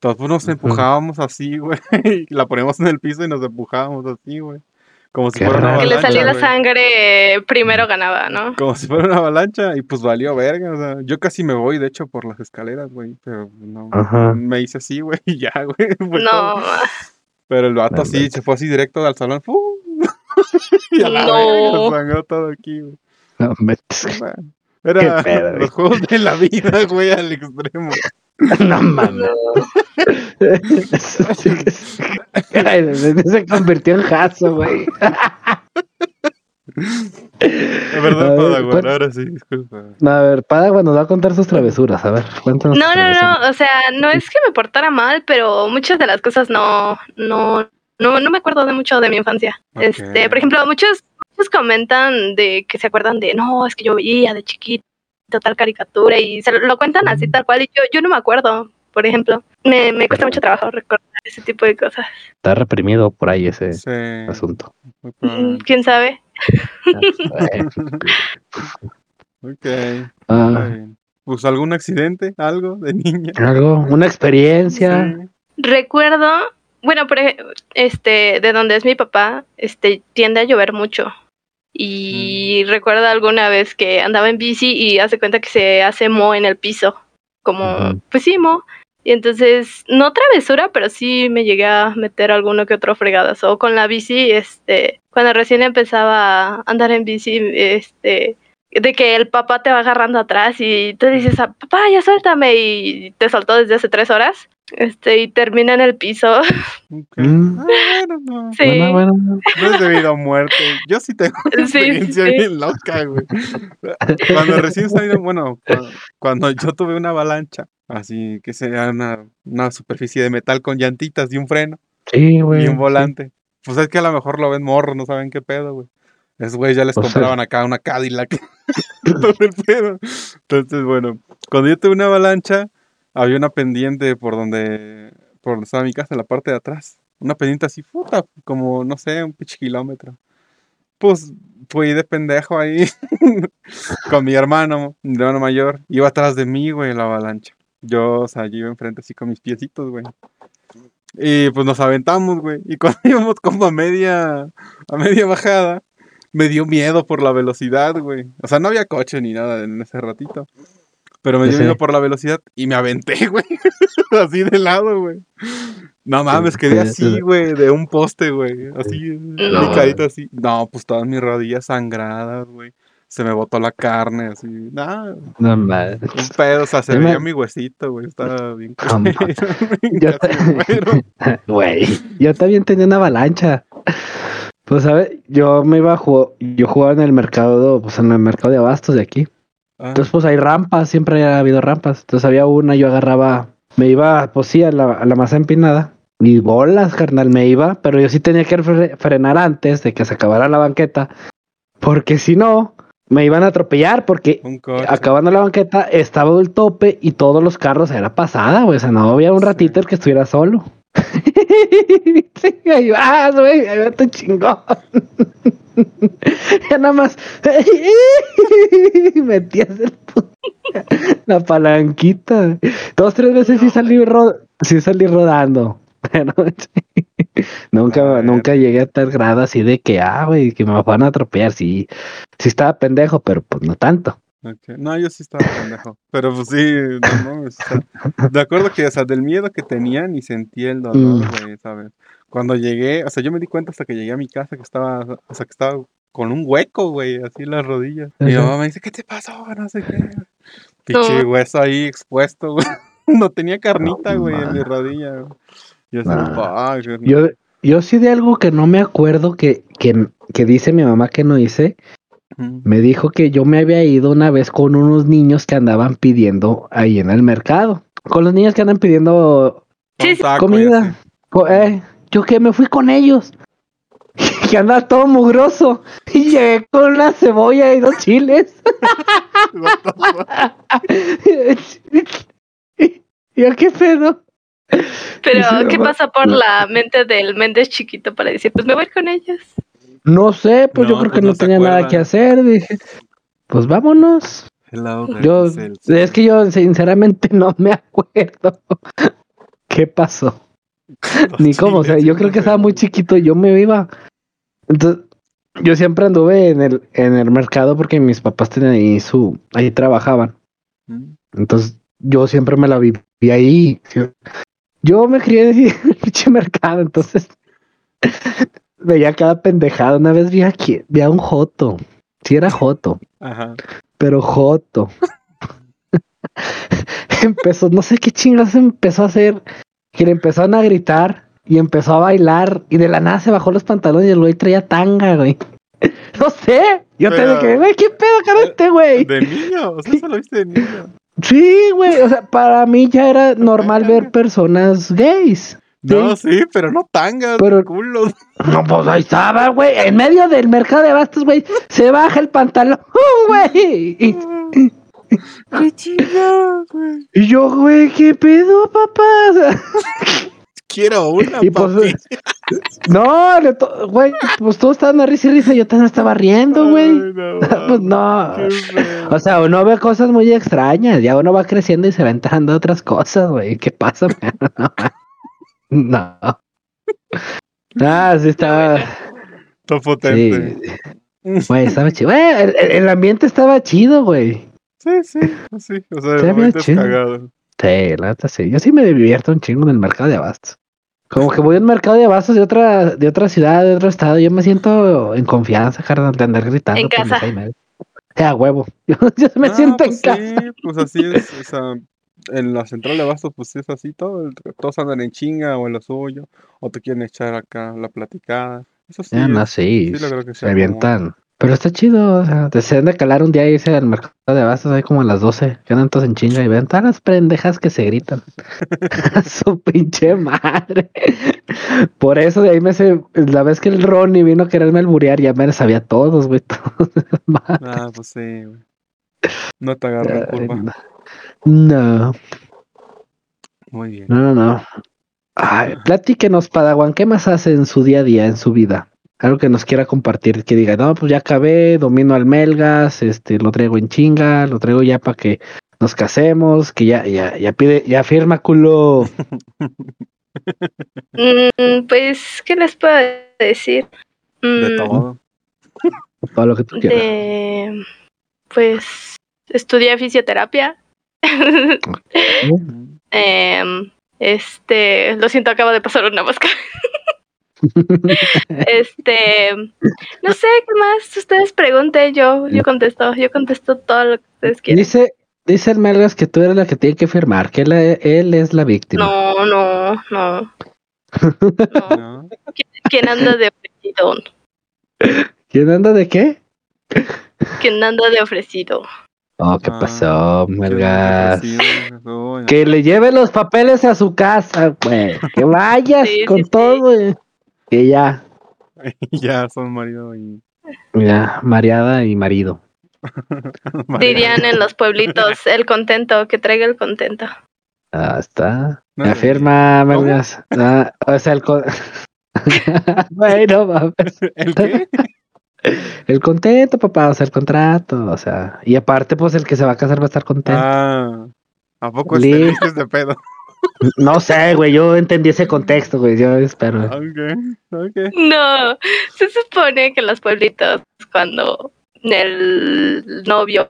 Speaker 3: Entonces pues, nos empujábamos así, [LAUGHS] güey. Y la poníamos en el piso y nos empujábamos así, güey. Como si
Speaker 1: Qué
Speaker 3: fuera una
Speaker 1: raro.
Speaker 2: Que le
Speaker 3: avalancha.
Speaker 2: salía la
Speaker 3: güey.
Speaker 2: sangre primero ganaba, ¿no?
Speaker 3: Como si fuera una avalancha y pues valió verga. O sea, yo casi me voy, de hecho, por las escaleras, güey. Pero no.
Speaker 1: Ajá.
Speaker 3: Me hice así, güey, [LAUGHS] y ya, güey. fue
Speaker 2: No,
Speaker 3: todo. Pero el vato
Speaker 1: No
Speaker 3: sí,
Speaker 1: manches.
Speaker 3: se fue así directo al salón. ¡fum! [LAUGHS] y a la
Speaker 2: No.
Speaker 3: verga, se sangró todo aquí, güey.
Speaker 1: No, metes-
Speaker 3: Bueno, Era
Speaker 1: pedo,
Speaker 3: los juegos de la vida, güey, al extremo.
Speaker 1: no mames. [LAUGHS] Se convirtió en jazo, güey.
Speaker 3: Es verdad,
Speaker 1: A ver,
Speaker 3: Padawan,
Speaker 1: ¿cuál-
Speaker 3: ahora sí, disculpa.
Speaker 1: No, a ver, Padawan nos va a contar sus travesuras. A ver, cuéntanos.
Speaker 2: no, no, no, o sea, no es que me portara mal, pero muchas de las cosas no, no, no, no me acuerdo de mucho de mi infancia. Este, por ejemplo, muchos, muchos comentan de que se acuerdan de, no, es que yo veía de chiquito tal caricatura y se lo, lo cuentan así tal cual y yo, yo no me acuerdo, por ejemplo. Me, me cuesta mucho trabajo recordar ese tipo de cosas.
Speaker 1: Está reprimido por ahí ese
Speaker 3: Sí,
Speaker 1: asunto.
Speaker 2: Mm. ¿Quién sabe? [LAUGHS]
Speaker 3: Ok,
Speaker 1: ah.
Speaker 3: Pues algún accidente, algo de niña.
Speaker 1: algo, una experiencia.
Speaker 3: Sí.
Speaker 2: Recuerdo, bueno, por este, de donde es mi papá, este, tiende a llover mucho. Y recuerdo alguna vez que andaba en bici y hace cuenta que se hace mo en el piso. Como,
Speaker 1: Ujú.
Speaker 2: pues sí, mo. Y entonces, no travesura, pero sí me llegué a meter alguno que otro fregadas. O con la bici, este, cuando recién empezaba a andar en bici, este, de que el papá te va agarrando atrás y tú dices, "Ah, papá, ya suéltame, y te soltó desde hace tres horas. Este, y termina en el piso. [LAUGHS]
Speaker 1: Mm.
Speaker 3: Ah, bueno, no.
Speaker 2: Sí.
Speaker 1: Bueno, bueno.
Speaker 3: No es debido a muerte. Yo sí tengo una
Speaker 2: Sí,
Speaker 3: experiencia
Speaker 2: sí.
Speaker 3: bien loca, güey. Cuando recién salieron, bueno, cu- cuando yo tuve una avalancha, así que sería una, una superficie de metal con llantitas y un freno
Speaker 1: Sí, güey.
Speaker 3: y un volante. Pues es que a lo mejor lo ven morro, no saben qué pedo, güey. Es güey, ya les
Speaker 1: O sea-
Speaker 3: compraban acá una Cadillac. [LAUGHS] Todo el pedo. Entonces, bueno, cuando yo tuve una avalancha, había una pendiente por donde, por donde estaba mi casa, en la parte de atrás. Una pendiente así, puta, como, no sé, un pinche kilómetro. Pues fui de pendejo ahí [LAUGHS] con mi hermano, mi hermano mayor. Iba atrás de mí, güey, la avalancha. Yo, o sea, yo iba enfrente así con mis piecitos, güey. Y pues nos aventamos, güey. Y cuando [LAUGHS] íbamos como a media, a media bajada, me dio miedo por la velocidad, güey. O sea, no había coche ni nada en ese ratito. Pero me dio miedo por la velocidad y me aventé, [LAUGHS] güey. así de lado, güey. No mames, quedé así, güey, de un poste, güey. Así,
Speaker 2: No.
Speaker 3: picadito así. No, pues todas mis rodillas sangradas, güey. Se me botó la carne, así. Nada,
Speaker 1: No mames.
Speaker 3: un pedo, o sea, se
Speaker 1: me-
Speaker 3: veía mi huesito, güey. Estaba bien
Speaker 1: No [LAUGHS] Yo
Speaker 3: muero. [LAUGHS]
Speaker 1: Güey, yo también tenía una avalancha. Pues, ¿sabes? Yo me iba a jugar, yo jugaba en el mercado, pues en el mercado de abastos de aquí.
Speaker 3: Ah,
Speaker 1: Entonces, pues hay rampas, siempre ha habido rampas. Entonces había una, yo agarraba, me iba, pues sí, a la, a la masa empinada. Y bolas, carnal, me iba, pero yo sí tenía que fre- frenar antes de que se acabara la banqueta. Porque si no, me iban a atropellar, porque acabando la banqueta estaba el tope y todos los carros era pasada, güey. O sea, no había un ratito el que estuviera solo. [LAUGHS] sí, [LAUGHS] ahí vas, güey, ahí va tu chingón. [LAUGHS] ya nada más [LAUGHS] metías el pu- la palanquita. Dos, tres veces sí salí, ro- sí salí rodando. Pero sí. nunca,
Speaker 3: A ver.
Speaker 1: nunca llegué a tal grado así de que, ah, güey, que me van a atropellar. Sí, sí estaba pendejo, pero pues no tanto.
Speaker 3: Ok, No, yo sí estaba pendejo. Pero pues sí, no mames, o sea, de acuerdo que, o sea, del miedo que tenía ni sentí el dolor,
Speaker 1: Mm.
Speaker 3: güey, ¿sabes? Cuando llegué, o sea, yo me di cuenta hasta que llegué a mi casa que estaba, o sea, que estaba con un hueco, güey, así en las rodillas. Y mi mamá me dice, ¿qué te pasó? No sé qué. [LAUGHS] Pinche
Speaker 2: No.
Speaker 3: hueso ahí expuesto, güey. [LAUGHS] No tenía carnita,
Speaker 1: No,
Speaker 3: güey, en mi rodilla. Yo así,
Speaker 1: Ah.
Speaker 3: "Fuck, güey".
Speaker 1: Yo, yo sí de algo que no me acuerdo que, que, que dice mi mamá que no hice. Me dijo que yo me había ido una vez con unos niños que andaban pidiendo ahí en el mercado. Con los niños que andan pidiendo
Speaker 2: Sí,
Speaker 1: comida. eh, yo que me fui con ellos. [LAUGHS] que andaba todo mugroso. Y llegué con una cebolla y dos chiles. [LAUGHS] Yo, ¿qué pedo?
Speaker 2: Pero, ¿qué pasa por la mente del Méndez chiquito para decir, pues me voy con ellos?
Speaker 1: No sé, pues yo creo
Speaker 3: pues
Speaker 1: que no,
Speaker 3: no
Speaker 1: tenía nada que hacer. Dije, pues vámonos. Yo, es que yo sinceramente [LAUGHS] no me acuerdo [LAUGHS] qué pasó. [LAUGHS] Ni cómo, o sea, yo creo que estaba muy chiquito y yo me iba. Entonces, yo siempre anduve en el, en el mercado porque mis papás tenían ahí su, ahí trabajaban.
Speaker 3: Mm.
Speaker 1: Entonces, yo siempre me la viví ahí. Yo me crié en el pinche mercado, entonces veía cada pendejada. Una vez vi aquí, vi a un Joto. Sí era Joto,
Speaker 3: Ajá.
Speaker 1: pero Joto. [LAUGHS] empezó, no sé qué chingas empezó a hacer, que le empezaron a gritar y empezó a bailar y de la nada se bajó los pantalones y el güey traía tanga, güey. [LAUGHS] No sé, yo te
Speaker 3: Pero-
Speaker 1: dije, güey, ¿qué pedo con este güey?
Speaker 3: De niño, o sea, eso lo viste de niño.
Speaker 1: Sí, güey, o sea, para mí ya era normal [LAUGHS] ver personas gays.
Speaker 3: No, sí, pero no tangas,
Speaker 1: Pero-
Speaker 3: culos.
Speaker 1: No, pues ahí estaba, güey, en medio del mercado de bastos, güey, se baja el pantalón, [LAUGHS] güey. Y, [LAUGHS]
Speaker 3: Qué chingada, güey.
Speaker 1: y yo, güey, ¿qué pedo, papá? [LAUGHS]
Speaker 3: Quiero una,
Speaker 1: Y pues, no, güey, pues todos estaban a risa y risa, yo también estaba riendo, güey.
Speaker 3: No,
Speaker 1: Pues no. O sea, uno ve cosas muy extrañas, ya uno va creciendo y se va entrando otras cosas, güey. ¿Qué pasa? no. Ah, sí estaba.
Speaker 3: Está potente.
Speaker 1: Sí. Güey, estaba chido. Güey, el, el- ambiente estaba chido, güey.
Speaker 3: Sí, sí, sí. O sea,
Speaker 1: Se
Speaker 3: el es
Speaker 1: chido.
Speaker 3: cagado.
Speaker 1: Sí, la neta sí. Yo sí me divierto un chingo en el mercado de abastos. Como que voy a un mercado de abastos de otra, de otra ciudad, de otro estado, yo me siento en confianza, carnal, de andar gritando.
Speaker 2: En casa.
Speaker 1: media. Ya, huevo. [LAUGHS] Yo, yo me
Speaker 3: Ah,
Speaker 1: siento
Speaker 3: pues
Speaker 1: en casa.
Speaker 3: Sí, pues así es. O sea, en la central de Bastos, pues es así todo. Todos andan en chinga o en lo suyo. O te quieren echar acá la platicada. Eso sí.
Speaker 1: Ya, no,
Speaker 3: es-
Speaker 1: sí.
Speaker 3: sí logró que
Speaker 1: se avientan. Pero está chido, o sea, se han de calar un día y irse al mercado de abastos ahí como a las 12, que andan todos en chinga y ven todas las pendejas que se gritan. [LAUGHS] [LAUGHS] A su pinche madre. Por eso de ahí me sé, la vez que el Ronnie vino a quererme alburear, ya me sabía todos, güey. [LAUGHS] todos.
Speaker 3: Ah, pues sí, güey. No te agarro en
Speaker 1: Ay,
Speaker 3: curva.
Speaker 1: No,
Speaker 3: Muy bien.
Speaker 1: no, no, no. Ay, platíquenos, Padawan, ¿qué más hace en su día a día, en su vida? Algo que nos quiera compartir, que diga, no, pues ya acabé, domino al Melgas, este, lo traigo en chinga, lo traigo ya para que nos casemos, que ya, ya, ya pide, ya firma culo.
Speaker 2: Mm, pues, ¿qué les puedo decir?
Speaker 3: De
Speaker 2: Mm,
Speaker 3: todo.
Speaker 1: todo lo que tú quieras.
Speaker 2: de- pues, estudié fisioterapia. [LAUGHS] Em, este, lo siento, acabo de pasar una mosca. [LAUGHS] este, no sé qué más ustedes pregunten, yo, yo contesto, yo contesto todo lo que ustedes quieran.
Speaker 1: Dice, dice el Melgas que tú eres la que tiene que firmar, que él, él es la víctima.
Speaker 2: No, no, no. no. [LAUGHS]
Speaker 3: ¿No?
Speaker 2: ¿Quién anda de ofrecido?
Speaker 1: ¿Quién anda de qué?
Speaker 2: ¿Quién anda de ofrecido?
Speaker 1: Oh, ¿qué
Speaker 3: Ah,
Speaker 1: pasó,
Speaker 3: uy,
Speaker 1: Que le lleve los papeles a su casa, güey. Que [LAUGHS] vayas
Speaker 2: Sí,
Speaker 1: con
Speaker 2: sí,
Speaker 1: todo, güey. Que ya, [LAUGHS]
Speaker 3: ya son marido y.
Speaker 1: ya, mareada y marido. [LAUGHS]
Speaker 2: Dirían en los pueblitos, el contento, que traiga el contento.
Speaker 1: Ah, está.
Speaker 3: No,
Speaker 1: Me afirma,
Speaker 3: ¿cómo?
Speaker 1: Melgas. Ah, o sea, el con... bueno, mames.
Speaker 3: ¿El qué?
Speaker 1: El contento, papá, o sea, el contrato, o sea, y aparte, pues el que se va a casar va a estar contento.
Speaker 3: Ah, ¿a poco es feliz este pedo? [LAUGHS]
Speaker 1: No sé, güey, yo entendí ese contexto, güey, yo espero.
Speaker 2: No, se supone que en los pueblitos, cuando el novio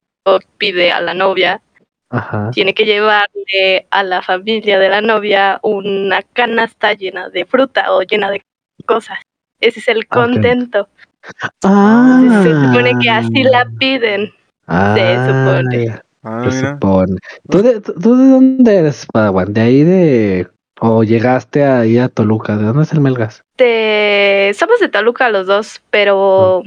Speaker 2: pide a la novia,
Speaker 1: Ajá.
Speaker 2: tiene que llevarle a la familia de la novia una canasta llena de fruta o llena de cosas. Ese es el
Speaker 1: Ok.
Speaker 2: contento.
Speaker 1: Ah.
Speaker 2: Se supone que así la piden.
Speaker 1: Ah,
Speaker 2: supone.
Speaker 3: Ah,
Speaker 1: se supone. ¿Tú de, tú- de dónde eres, Padawan? ¿De ahí de... o llegaste ahí a Toluca? ¿De dónde es el Melgas?
Speaker 2: De... Somos de Toluca los dos, pero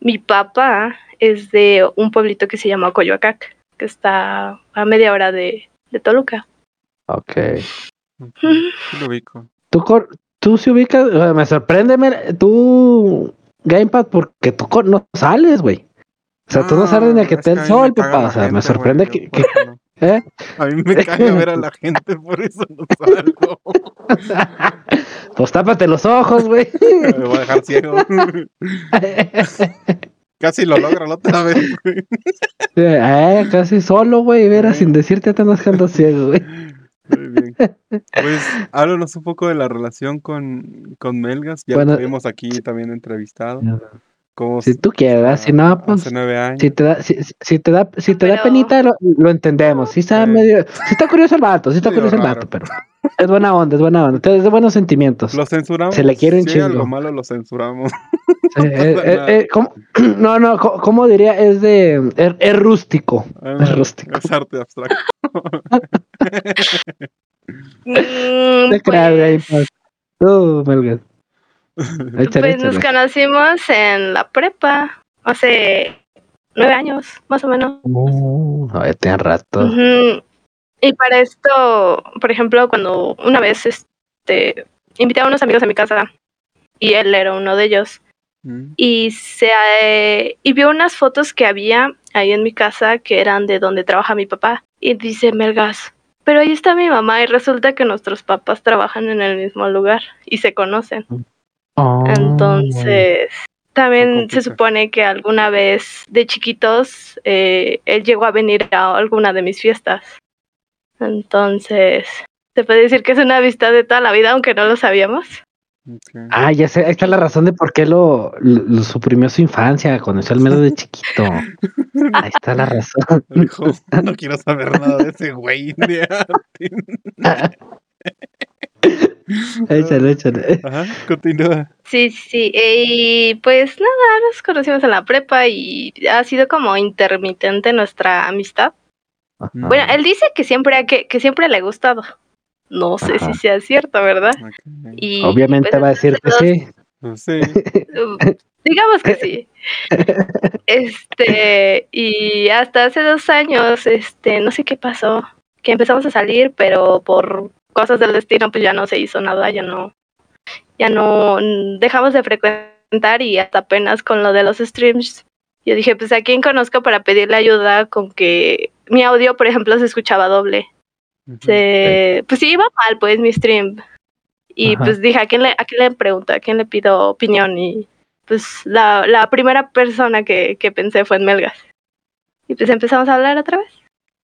Speaker 2: mi papá es de un pueblito que se llama Coyoacac, que está a media hora de, de Toluca.
Speaker 1: Ok.
Speaker 3: Ok, sí lo ubico.
Speaker 1: ¿Tú, cor- tú se ubicas? Me sorprende, me- tú, Gamepad, porque tú no sales, güey. O sea, tú no sales ni a que
Speaker 3: Ah,
Speaker 1: te
Speaker 3: es
Speaker 1: el sol, papá. O sea, me sorprende que, que. [LAUGHS] ¿Eh?
Speaker 3: A mí me cae ver a la gente, por eso no salgo. [LAUGHS]
Speaker 1: Pues tápate los ojos, güey.
Speaker 3: Me voy a dejar ciego. [LAUGHS] Casi lo logra la otra vez, güey.
Speaker 1: Eh, casi solo, güey. Verás, sin decirte te andas quedando ciego, güey.
Speaker 3: Muy bien. [LAUGHS] Pues háblanos un poco de la relación con, con Melgas. Ya
Speaker 1: Bueno,
Speaker 3: lo tuvimos aquí también entrevistado. ¿Cómo
Speaker 1: Si tú quieras, si no, pues.
Speaker 3: Hace nueve años.
Speaker 1: Si te da, si, si te da, si te da penita, lo, lo entendemos. Sí está
Speaker 3: Sí.
Speaker 1: medio, sí está curioso el vato, sí está
Speaker 3: Medio
Speaker 1: curioso el vato, pero es buena onda, es buena onda, es de buenos sentimientos.
Speaker 3: Lo censuramos.
Speaker 1: Se le quiere un
Speaker 3: Si
Speaker 1: chingo.
Speaker 3: malo lo censuramos. [LAUGHS]
Speaker 1: Eh, eh, eh, eh, ¿cómo? [CLEARS THROAT] No, no, ¿cómo diría? Es de, es, es rústico, es rústico.
Speaker 3: Es arte abstracto.
Speaker 2: Mm, [LAUGHS]
Speaker 1: Te creas,
Speaker 2: pues,
Speaker 1: pues. Tú. Échale,
Speaker 2: pues nos
Speaker 1: échale.
Speaker 2: conocimos en la prepa hace nueve años, más o menos.
Speaker 1: Uh, no, ya tiene rato.
Speaker 2: Ujú. Y para esto, por ejemplo, cuando una vez este invité a unos amigos a mi casa y él era uno de ellos
Speaker 3: Mm.
Speaker 2: y se eh, y vio unas fotos que había ahí en mi casa que eran de donde trabaja mi papá y dice Melgas, pero ahí está mi mamá y resulta que nuestros papás trabajan en el mismo lugar y se conocen.
Speaker 1: Oh,
Speaker 2: Entonces, también se supone que alguna vez de chiquitos eh, él llegó a venir a alguna de mis fiestas. Entonces, se puede decir que es una amistad de toda la vida, aunque no lo sabíamos.
Speaker 3: Ok.
Speaker 1: Ah, ya sé, ahí está la razón de por qué lo, lo, lo suprimió su infancia, conoció al menos de chiquito. Ahí está la razón. [LAUGHS]
Speaker 3: Dijo, no quiero saber nada de ese güey de. [LAUGHS]
Speaker 1: Échale, échale.
Speaker 3: Ajá, continúa.
Speaker 2: Sí, sí, y pues nada, nos conocimos en la prepa y ha sido como intermitente nuestra amistad.
Speaker 1: Ajá.
Speaker 2: Bueno, él dice que siempre, que, que siempre le ha gustado. No sé
Speaker 1: Ajá.
Speaker 2: si sea cierto, ¿verdad? Y,
Speaker 1: Obviamente
Speaker 2: pues,
Speaker 1: va a decir que sí.
Speaker 3: Pues sí. [LAUGHS]
Speaker 2: Digamos que sí. Este, y hasta hace dos años, este, no sé qué pasó, que empezamos a salir, pero por cosas del destino, pues ya no se hizo nada, ya no, ya no mm, dejamos de frecuentar y hasta apenas con lo de los streams. Yo dije, pues a quién conozco para pedirle ayuda con que mi audio, por ejemplo, se escuchaba doble. Se, pues sí, iba mal, pues, mi stream. Y
Speaker 1: Ajá.
Speaker 2: pues dije, ¿a quién, le, ¿a quién le pregunto? ¿A quién le pido opinión? Y pues la, la primera persona que, que pensé fue en Melgas. Y pues empezamos a hablar otra vez.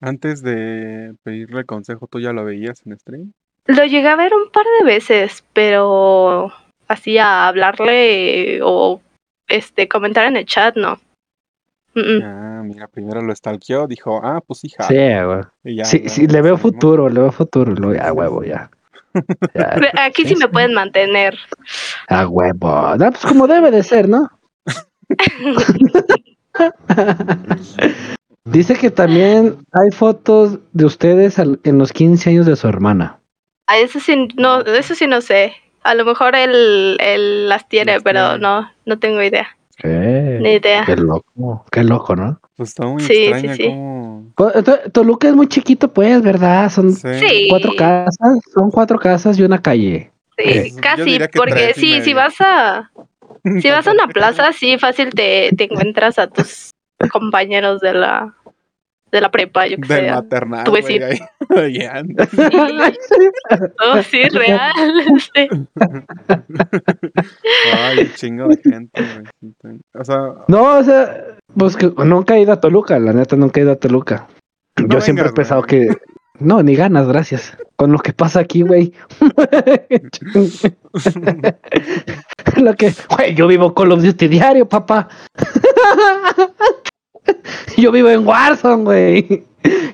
Speaker 3: Antes de pedirle consejo, ¿tú ya lo veías en stream?
Speaker 2: Lo llegué a ver un par de veces, pero así a hablarle o este comentar en el chat, no. Mm, mm.
Speaker 3: Ah, mira, primero lo stalkeó, dijo, ah, pues hija.
Speaker 1: Sí, güey.
Speaker 3: Ya,
Speaker 1: Sí,
Speaker 3: ya,
Speaker 1: sí, le veo futuro, le veo futuro. Lo, a huevo, ya. [LAUGHS] Ya,
Speaker 2: Aquí sí me pueden mantener.
Speaker 1: A huevo. No, pues como debe de ser, ¿no? [LAUGHS] Dice que también hay fotos de ustedes al- en los 15 años de su hermana.
Speaker 2: A eso sí no, eso sí no sé. A lo mejor él, él las tiene,
Speaker 3: Las
Speaker 2: pero
Speaker 3: tiene.
Speaker 2: no, no tengo idea.
Speaker 1: Eh,
Speaker 2: Ni idea.
Speaker 1: qué loco, qué loco, ¿no?
Speaker 3: Pues está muy
Speaker 2: Sí, sí,
Speaker 3: extraña
Speaker 2: sí.
Speaker 3: cómo...
Speaker 1: Co- To- Toluca es muy chiquito, pues, ¿verdad? Son cuatro casas, son cuatro casas y una calle.
Speaker 2: Sí,
Speaker 3: Pues,
Speaker 2: casi, porque sí, si vas a, si vas a una plaza, sí, fácil te, te encuentras a tus [LAUGHS] compañeros de la, de la prepa, yo que
Speaker 3: Del
Speaker 2: sé.
Speaker 3: maternal,
Speaker 2: tu
Speaker 3: güey,
Speaker 2: vecino.
Speaker 3: ahí, [LAUGHS] [LAUGHS] ahí anda.
Speaker 2: Oh, sí, [LAUGHS] real. sí.
Speaker 3: Ay, un chingo de gente, güey. O sea,
Speaker 1: No, o sea, pues que nunca he ido a Toluca, la neta nunca he ido a Toluca.
Speaker 3: No
Speaker 1: Yo siempre he pensado
Speaker 3: güey.
Speaker 1: que. No, ni ganas, gracias. Con lo que pasa aquí, güey. lo que. Güey, yo vivo Call of Duty diario, papá. [LAUGHS] yo vivo en Warzone, güey.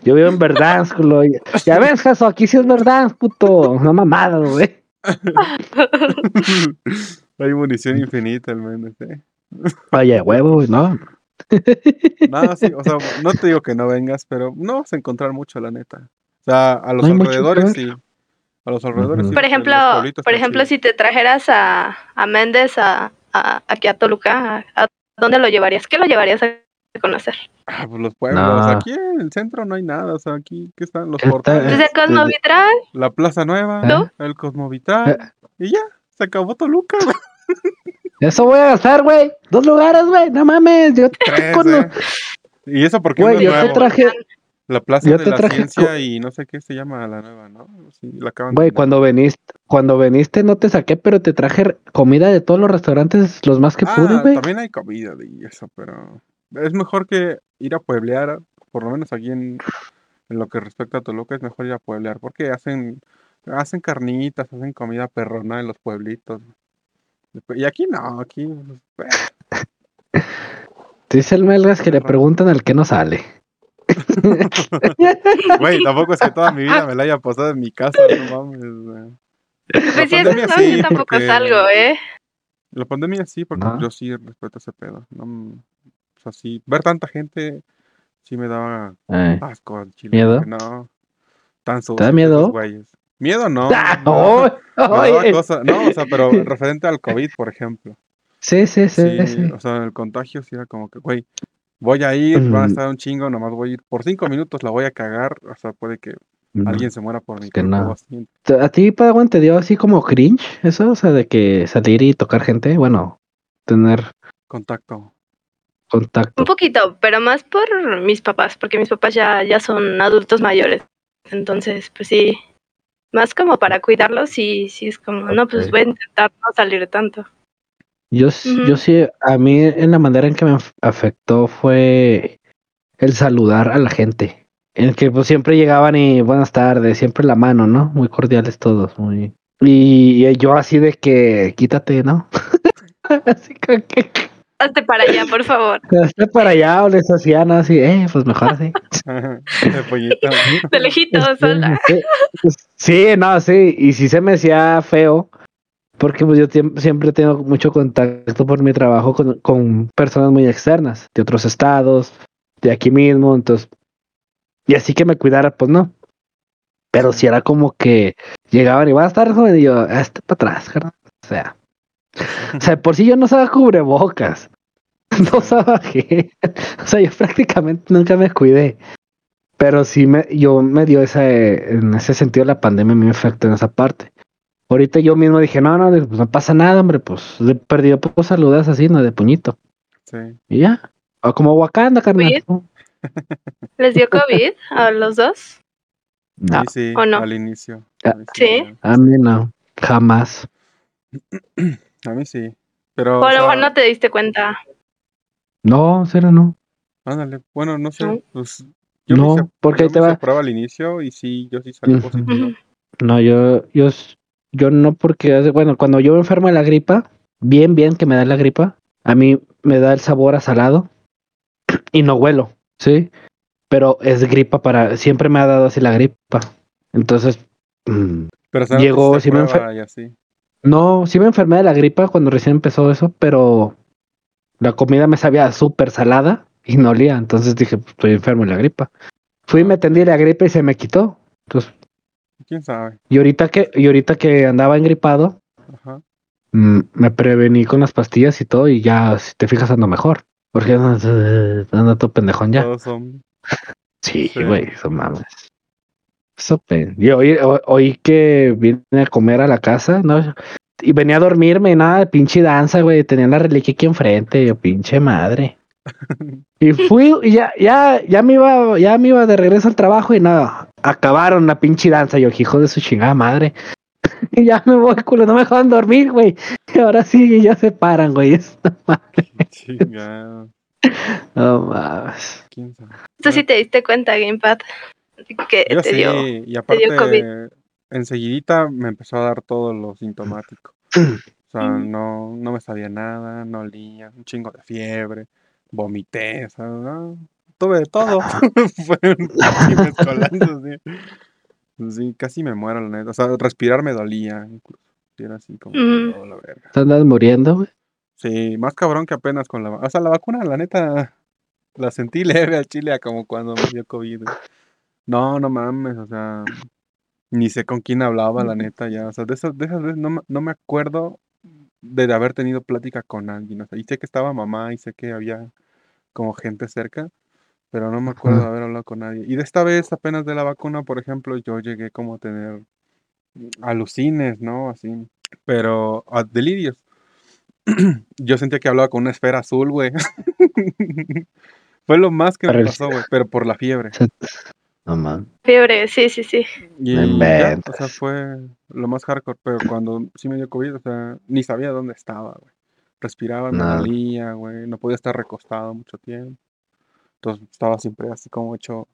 Speaker 1: Yo vivo en Verdansk, culo. [LAUGHS] Ya ves, caso, aquí sí es Verdansk, puto. No mamada, güey. [LAUGHS]
Speaker 3: hay munición infinita al menos, ¿eh?
Speaker 1: Oye, huevo, güey, ¿no?
Speaker 3: No, sí, o sea, no te digo que no vengas, pero no vas a encontrar mucho, la neta. O sea, a los
Speaker 1: No
Speaker 3: alrededores sí. A los alrededores sí.
Speaker 2: Por ejemplo, por
Speaker 3: están
Speaker 2: ejemplo, si te trajeras a, a Méndez a, a- aquí a Toluca, ¿a, a dónde lo llevarías? ¿Qué lo llevarías a conocer?
Speaker 3: Ah, pues los pueblos.
Speaker 1: No.
Speaker 3: Aquí en el centro no hay nada. O sea, aquí, ¿qué están? Los portales.
Speaker 2: Desde
Speaker 1: Este,
Speaker 2: Cosmovitral,
Speaker 3: La Plaza Nueva,
Speaker 1: ¿No?
Speaker 3: el Cosmovitral.
Speaker 1: Eh.
Speaker 3: Y ya, se acabó Toluca. güey. [LAUGHS]
Speaker 1: Eso voy a gastar, güey. Dos lugares, güey. No mames. Yo
Speaker 3: Tres, [LAUGHS]
Speaker 1: con-
Speaker 3: ¿eh? Y eso porque
Speaker 1: Güey,
Speaker 3: es
Speaker 1: yo te
Speaker 3: nuevo.
Speaker 1: traje.
Speaker 3: La Plaza
Speaker 1: Yo
Speaker 3: de
Speaker 1: te
Speaker 3: la
Speaker 1: traje
Speaker 3: Ciencia
Speaker 1: co-
Speaker 3: y no sé qué se llama la nueva, ¿no? Sí, la acaban de
Speaker 1: Güey, cuando veniste, cuando veniste no te saqué, pero te traje comida de todos los restaurantes, los más que pude,
Speaker 3: Ah,
Speaker 1: güey.
Speaker 3: también hay comida y eso, pero es mejor que ir a pueblear, por lo menos aquí en, en lo que respecta a Toluca, es mejor ir a pueblear, porque hacen, hacen carnitas, hacen comida perrona en los pueblitos. Y aquí no, aquí,
Speaker 1: Dice el Melgas que le preguntan al que no sale. [LAUGHS]
Speaker 3: güey, tampoco es que toda mi vida me la haya pasado en mi casa, no mames.
Speaker 2: Pues no,
Speaker 3: sí,
Speaker 2: yo tampoco
Speaker 3: porque-
Speaker 2: salgo, ¿eh?
Speaker 3: La pandemia sí, porque
Speaker 1: No.
Speaker 3: yo sí respeto ese pedo. No, o sea, sí, ver tanta gente sí me daba
Speaker 1: Ay.
Speaker 3: asco al chile.
Speaker 1: ¿Miedo?
Speaker 3: No, tan sucios
Speaker 1: da miedo?
Speaker 3: güeyes. Miedo [LAUGHS] no.
Speaker 1: Ah,
Speaker 3: no,
Speaker 1: oye.
Speaker 3: cosa- no, o sea, pero [LAUGHS] referente al COVID, por ejemplo.
Speaker 1: Sí, sí, sí,
Speaker 3: Sí,
Speaker 1: sí.
Speaker 3: o sea, el contagio sí era como que, güey, voy a ir, van a
Speaker 1: Mm.
Speaker 3: estar un chingo, nomás voy a ir por cinco minutos, la voy a cagar, o sea, puede que
Speaker 1: Mm.
Speaker 3: alguien se muera por mi
Speaker 1: que no.
Speaker 3: así.
Speaker 1: ¿A ti, Padawan, te dio así como cringe eso? O sea, de que salir y tocar gente, bueno, tener
Speaker 3: Contacto.
Speaker 1: Contacto.
Speaker 2: Un poquito, pero más por mis papás, porque mis papás ya, ya son adultos mayores. Entonces, pues sí, más como para cuidarlos y sí es como, no, pues voy a intentar no salir tanto.
Speaker 1: Yo,
Speaker 2: Ujú.
Speaker 1: yo sí, a mí en la manera en que me af- afectó fue el saludar a la gente. En que pues siempre llegaban y buenas tardes, siempre la mano, ¿no? Muy cordiales todos, muy... Y, y yo así de que quítate, ¿no? [LAUGHS] así que
Speaker 2: Hazte para allá, por favor. [LAUGHS]
Speaker 1: hazte para allá o les hacía, ¿no? Así, eh, pues mejor así. [LAUGHS]
Speaker 3: El pollito.
Speaker 2: De lejitos,
Speaker 1: Este,
Speaker 2: sola.
Speaker 1: sí, Sí, no, sí, y sí se me hacía feo, porque pues yo siempre tengo mucho contacto por mi trabajo con, con personas muy externas, de otros estados, de aquí mismo, entonces, y así que me cuidara, pues no. Pero si era como que llegaban y van a estar joven, y yo, este para atrás, carnal". O sea, o sea, por si yo no usaba cubrebocas, [LAUGHS] no usaba gel, o sea, yo [LAUGHS] prácticamente nunca me cuidé. Pero sí me, yo me dio ese, en ese sentido la pandemia me afectó en esa parte. Ahorita yo mismo dije, no, no, pues no pasa nada, hombre, pues he perdido pues saludas así, no de puñito.
Speaker 3: Sí.
Speaker 1: Y ya. O como Wakanda, carnal. [LAUGHS]
Speaker 2: ¿Les dio COVID a los dos?
Speaker 1: No,
Speaker 3: Sí, sí,
Speaker 2: ¿O no?
Speaker 3: al inicio.
Speaker 1: Ah,
Speaker 3: A mí
Speaker 2: ¿Sí?
Speaker 1: a mí no, jamás. [CLEARS THROAT]
Speaker 3: A mí sí. Pero,
Speaker 2: O a lo mejor no te diste cuenta.
Speaker 1: No, cero no.
Speaker 3: ándale. Bueno, no sé.
Speaker 2: No.
Speaker 3: Pues, yo
Speaker 1: No,
Speaker 3: me hice,
Speaker 1: porque
Speaker 3: yo
Speaker 1: ahí te
Speaker 3: me
Speaker 1: va.
Speaker 3: prueba al inicio y sí, yo sí salí positivo.
Speaker 1: No, yo, yo, yo no porque, hace- bueno, cuando yo me enfermo de la gripa, bien, bien que me da la gripa, a mí me da el sabor a salado y no huelo, ¿sí? Pero es gripa para, siempre me ha dado así la gripa. Entonces, mm,
Speaker 3: Pero,
Speaker 1: Llegó, sí me
Speaker 3: así.
Speaker 1: No, sí me enfermé de la gripa cuando recién empezó eso, pero la comida me sabía súper salada y no olía, entonces dije, "Pues, estoy enfermo de la gripa. Fui y me atendí la gripa y se me quitó. Entonces,
Speaker 3: ¿Quién sabe?
Speaker 1: y ahorita que, y ahorita que andaba engripado,
Speaker 3: Ajá.
Speaker 1: Mm, me prevení con las pastillas y todo y ya, si te fijas, ando mejor. Porque ando, [LAUGHS] ando todo pendejón ya.
Speaker 3: Todos son.
Speaker 1: Sí,
Speaker 3: sí.
Speaker 1: güey, eso mames. Eso pe- Y hoy, hoy, hoy que vine a comer a la casa, ¿no? Y venía a dormirme y nada de pinche danza, güey. Tenía la reliquia aquí enfrente, yo, pinche madre. [LAUGHS] Y fui, y ya, ya, ya me iba, ya me iba de regreso al trabajo y nada, acabaron la pinche danza, yo, hijo de su chingada madre. [LAUGHS] Y ya me voy, culo, no me dejaban dormir, güey. Y ahora sí, ya se paran, güey. [LAUGHS]
Speaker 3: Chingado.
Speaker 1: No mames.
Speaker 2: Tú sí te diste cuenta, Gamepad, que
Speaker 3: Yo
Speaker 2: te
Speaker 3: sí,
Speaker 2: dio.
Speaker 3: y
Speaker 2: dio
Speaker 3: aparte,
Speaker 2: COVID.
Speaker 3: enseguidita me empezó a dar todo lo sintomático. [CLEARS THROAT] O sea, no, no me sabía nada, no olía, un chingo de fiebre, vomité, o sea, no, tuve de todo. [LAUGHS] Fue un pinche mezcolanza, sí. Sí, casi me muero, la neta. O sea, respirar me dolía, incluso. Sí, era así como,
Speaker 2: Mm.
Speaker 3: oh, la verga.
Speaker 1: ¿Te andas muriendo, güey?
Speaker 3: Sí, más cabrón que apenas con la... O sea, la vacuna, la neta, la sentí [LAUGHS] leve al chile a como cuando me dio COVID. güey. No, no mames, o sea, ni sé con quién hablaba, la [LAUGHS] neta, ya. O sea, de esas, de esas veces no, me- no me acuerdo de haber tenido plática con alguien. O sea, y sé que estaba mamá y sé que había como gente cerca, pero no me acuerdo de
Speaker 1: Ajá.
Speaker 3: haber hablado con nadie. Y de esta vez, apenas de la vacuna, por ejemplo, yo llegué como a tener alucines, ¿no? Así, pero a delirios. [CLEARS THROAT] Yo sentía que hablaba con una esfera azul, güey. [LAUGHS] Fue lo más que me
Speaker 1: Para el-
Speaker 3: pasó, güey, pero por la fiebre. [LAUGHS]
Speaker 1: No man.
Speaker 2: Fiebre, sí, sí, sí.
Speaker 3: Y ya, o sea, fue lo más hardcore, pero cuando sí me dio COVID, o sea, ni sabía dónde estaba, güey. Respiraba, me
Speaker 1: No.
Speaker 3: dolía, güey, no podía estar recostado mucho tiempo. Entonces estaba siempre así como hecho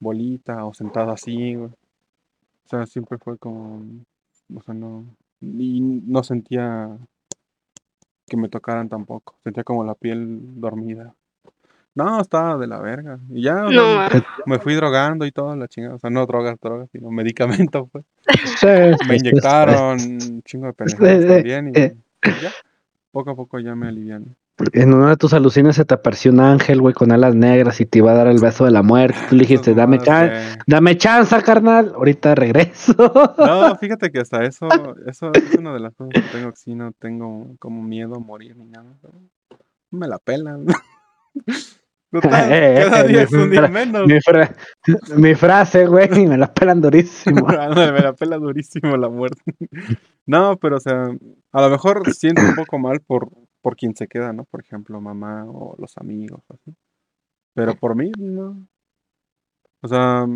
Speaker 3: bolita o sentado así, güey. O sea, siempre fue como, o sea, no, y no sentía que me tocaran tampoco. Sentía como la piel dormida. No, estaba de la verga. Y ya o sea,
Speaker 2: No, ma.
Speaker 3: me fui drogando y todo, la chingada. O sea, no drogas, drogas, sino medicamento, pues.
Speaker 1: Sí,
Speaker 3: Me inyectaron [LAUGHS] un chingo de pendejadas también y, y ya. Poco a poco ya me alivian.
Speaker 1: En una de tus alucines se te apareció un ángel, güey, con alas negras y te iba a dar el beso de la muerte. Tú le dijiste, dame chance, dame chance, carnal. Ahorita regreso.
Speaker 3: No, [LAUGHS] fíjate que hasta eso, eso es una de las cosas que tengo que sí no tengo como miedo a morir ni nada. Me la pelan. [LAUGHS] [LAUGHS] Total,
Speaker 1: Eh,
Speaker 3: cada
Speaker 1: eh,
Speaker 3: día es un día
Speaker 1: mi-
Speaker 3: menos.
Speaker 1: mi, fra- mi frase, güey, me la pelan durísimo. [LAUGHS]
Speaker 3: Ándale, me la pela durísimo la muerte. [LAUGHS] No, pero o sea, a lo mejor siento un poco mal por, por quien se queda, ¿no? Por ejemplo, mamá o los amigos, así. Pero por mí, no. O sea,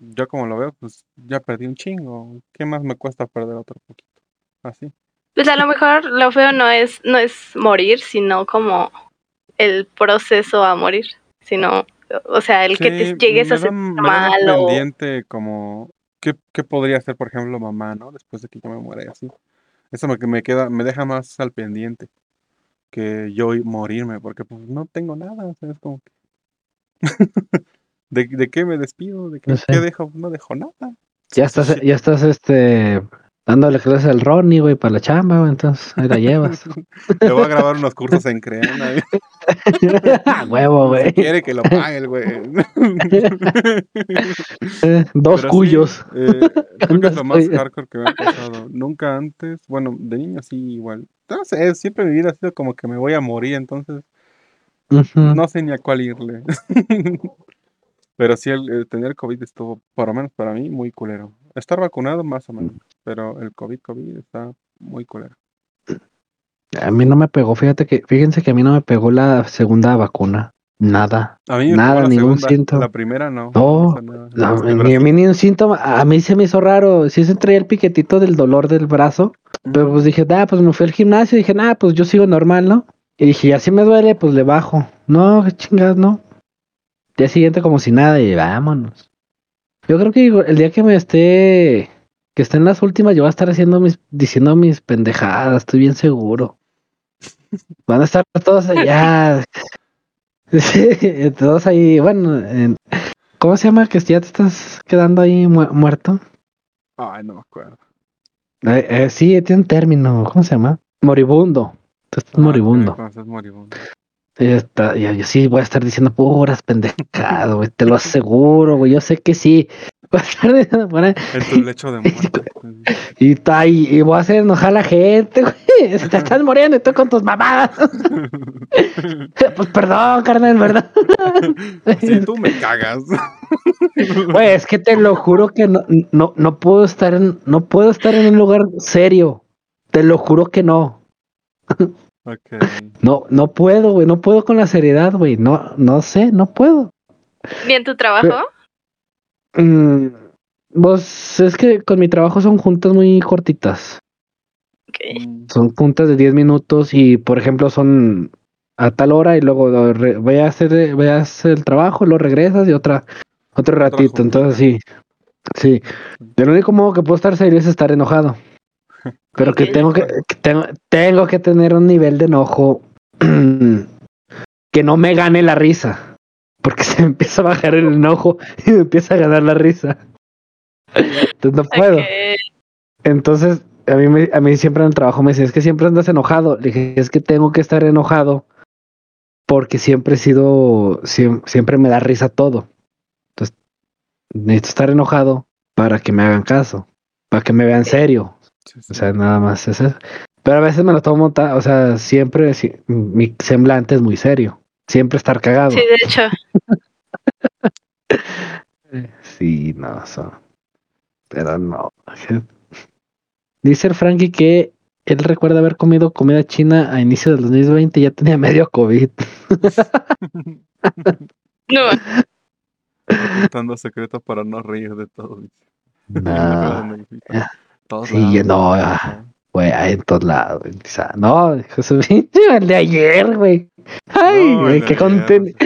Speaker 3: yo como lo veo, pues ya perdí un chingo. ¿Qué más me cuesta perder otro poquito? Así.
Speaker 2: Pues a lo mejor lo feo no es, no es morir, sino como el proceso a morir. Sino, o sea, el que te llegues
Speaker 3: me
Speaker 2: a sentir
Speaker 3: me da más
Speaker 2: mal o...
Speaker 3: pendiente como ¿qué, qué podría hacer, por ejemplo, mamá, ¿no? Después de que yo me muera y así. Eso me, que me queda, me deja más al pendiente que yo i- morirme, porque pues no tengo nada, o sea, es como que [LAUGHS] ¿De, de qué me despido? ¿De qué,
Speaker 1: No sé.
Speaker 3: qué dejo? No dejo nada.
Speaker 1: Ya estás, ya estás, este, dándole clases al Ronnie, güey, para la chamba, güey, entonces ahí la llevas. [LAUGHS]
Speaker 3: Le voy a grabar unos cursos en Creana.
Speaker 1: A [LAUGHS] Huevo, güey.
Speaker 3: Si quiere que lo pague el güey.
Speaker 1: Eh, [LAUGHS] Dos
Speaker 3: Pero sí,
Speaker 1: cuyos.
Speaker 3: eh, creo que es lo más hardcore que me ha pasado. Nunca antes, bueno, de niño sí igual. No sé, siempre mi vida ha sido como que me voy a morir, entonces no sé ni a cuál irle. Pero sí, el, el tener COVID estuvo, por lo menos para mí, muy culero. Estar vacunado más o menos, pero el COVID, COVID está muy culero.
Speaker 1: A mí no me pegó, fíjate que, fíjense que a mí no me pegó la segunda vacuna. Nada.
Speaker 3: A mí
Speaker 1: Nada, ningún
Speaker 3: segunda,
Speaker 1: síntoma.
Speaker 3: La primera no.
Speaker 1: No, ni a mí ni un síntoma. A mí se me hizo raro. Sí se traía el piquetito del dolor del brazo. Pero pues dije, ah, pues me fui al gimnasio. Dije, ah, pues yo sigo normal, ¿no? Y dije, ya si me duele, pues le bajo. No, qué chingadas, no. Día siguiente como si nada y vámonos. Yo creo que el día que me esté, que esté en las últimas, yo voy a estar haciendo mis, diciendo mis pendejadas, estoy bien seguro. Van a estar todos allá. [LAUGHS] Sí, todos ahí, bueno, en- ¿cómo se llama? Que ya te estás quedando ahí mu- muerto.
Speaker 3: Ay, no me acuerdo.
Speaker 1: Eh, eh, sí, tiene un término, ¿cómo se llama? Moribundo. Tú estás
Speaker 3: Ah,
Speaker 1: moribundo.
Speaker 3: estás moribundo.
Speaker 1: Está- yo, yo sí voy a estar diciendo puras pendejadas, güey. Te lo aseguro, güey. Yo sé que sí. [LAUGHS] Voy a estar diciendo puras-
Speaker 3: En tu lecho de [LAUGHS] muerte.
Speaker 1: Y, y, y voy a hacer enojar a la gente, güey. [LAUGHS] Te estás muriendo y tú con tus mamadas. Pues perdón, carnal, ¿verdad?
Speaker 3: Sí, tú me cagas.
Speaker 1: Güey, es que te lo juro que no, no, no puedo estar en, no puedo estar en un lugar serio. Te lo juro que no. No, no puedo, güey. No puedo con la seriedad, güey. No, no sé, no puedo.
Speaker 2: ¿Ni en tu trabajo?
Speaker 1: Mm, pues es que con mi trabajo son juntas muy cortitas.
Speaker 3: Mm,
Speaker 1: Son juntas de 10 minutos y, por ejemplo, son a tal hora y luego voy a hacer, voy a hacer el trabajo, lo regresas y otra, otro ratito. Entonces sí, sí. El único modo que puedo estar serio es estar enojado. [LAUGHS] Pero que tengo que, que tengo, tengo que tener un nivel de enojo [CLEARS THROAT] que no me gane la risa. Porque [LAUGHS] se me empieza a bajar el enojo y me empieza a ganar la risa. Entonces no puedo. Entonces, a mí, me- a mí siempre en el trabajo me dicen, es que siempre andas enojado. Le dije, es que tengo que estar enojado porque siempre he sido, siem- siempre me da risa todo. Entonces, necesito estar enojado para que me hagan caso, para que me vean serio.
Speaker 3: Sí, sí.
Speaker 1: O sea, nada más es eso. Pero a veces me lo tomo, ta- o sea, siempre si- mi semblante es muy serio. Siempre estar cagado.
Speaker 2: Sí, de hecho. [LAUGHS]
Speaker 1: Sí, no, so- pero no. Dice el Frankie que él recuerda haber comido comida china a inicio del 2020 y ya tenía medio COVID.
Speaker 2: No,
Speaker 3: Ocultando secretos para no reír de todo. dice. [LAUGHS]
Speaker 1: No.
Speaker 3: Todos
Speaker 1: Sí,
Speaker 3: lados,
Speaker 1: no,
Speaker 3: ¿no?
Speaker 1: ah. güey, hay en todos lados. O sea, no, Jesús, [LAUGHS] el de ayer, güey. Ay,
Speaker 3: No,
Speaker 1: güey,
Speaker 3: de
Speaker 1: qué, conten-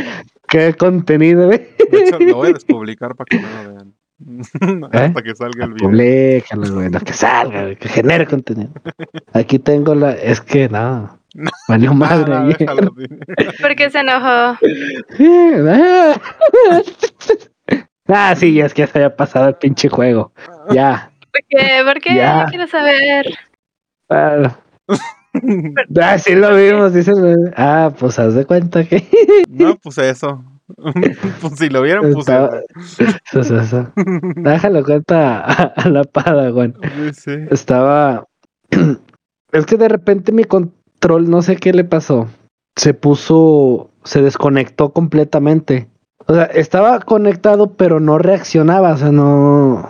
Speaker 1: qué contenido, güey.
Speaker 3: De hecho, lo voy a [LAUGHS] despublicar para que no lo vean. [LAUGHS] Hasta que salga el video.
Speaker 1: Publícalo, güey, lo que salga, que genere contenido. Aquí tengo la, es que no,
Speaker 3: No.
Speaker 1: valió madre
Speaker 3: Ah,
Speaker 1: ayer.
Speaker 3: déjalo así.
Speaker 2: ¿Por qué se enojó?
Speaker 1: Ah, sí, es que ya se había pasado el pinche juego. Ya.
Speaker 2: ¿Por qué? ¿Por qué?
Speaker 1: Ya.
Speaker 2: Quiero saber.
Speaker 1: Ah, [LAUGHS] ah, sí lo vimos, güey. Ah, pues haz de cuenta que. [LAUGHS]
Speaker 3: No, pues eso. [LAUGHS] pues si lo vieron, pues
Speaker 1: Estaba- Eso es eso. Déjalo cuenta a, a la
Speaker 3: eso. Sí, sí.
Speaker 1: Estaba. [CLEARS THROAT] Es que de repente mi control, no sé qué le pasó. Se puso. Se desconectó completamente. O sea, estaba conectado, pero no reaccionaba. O sea, no.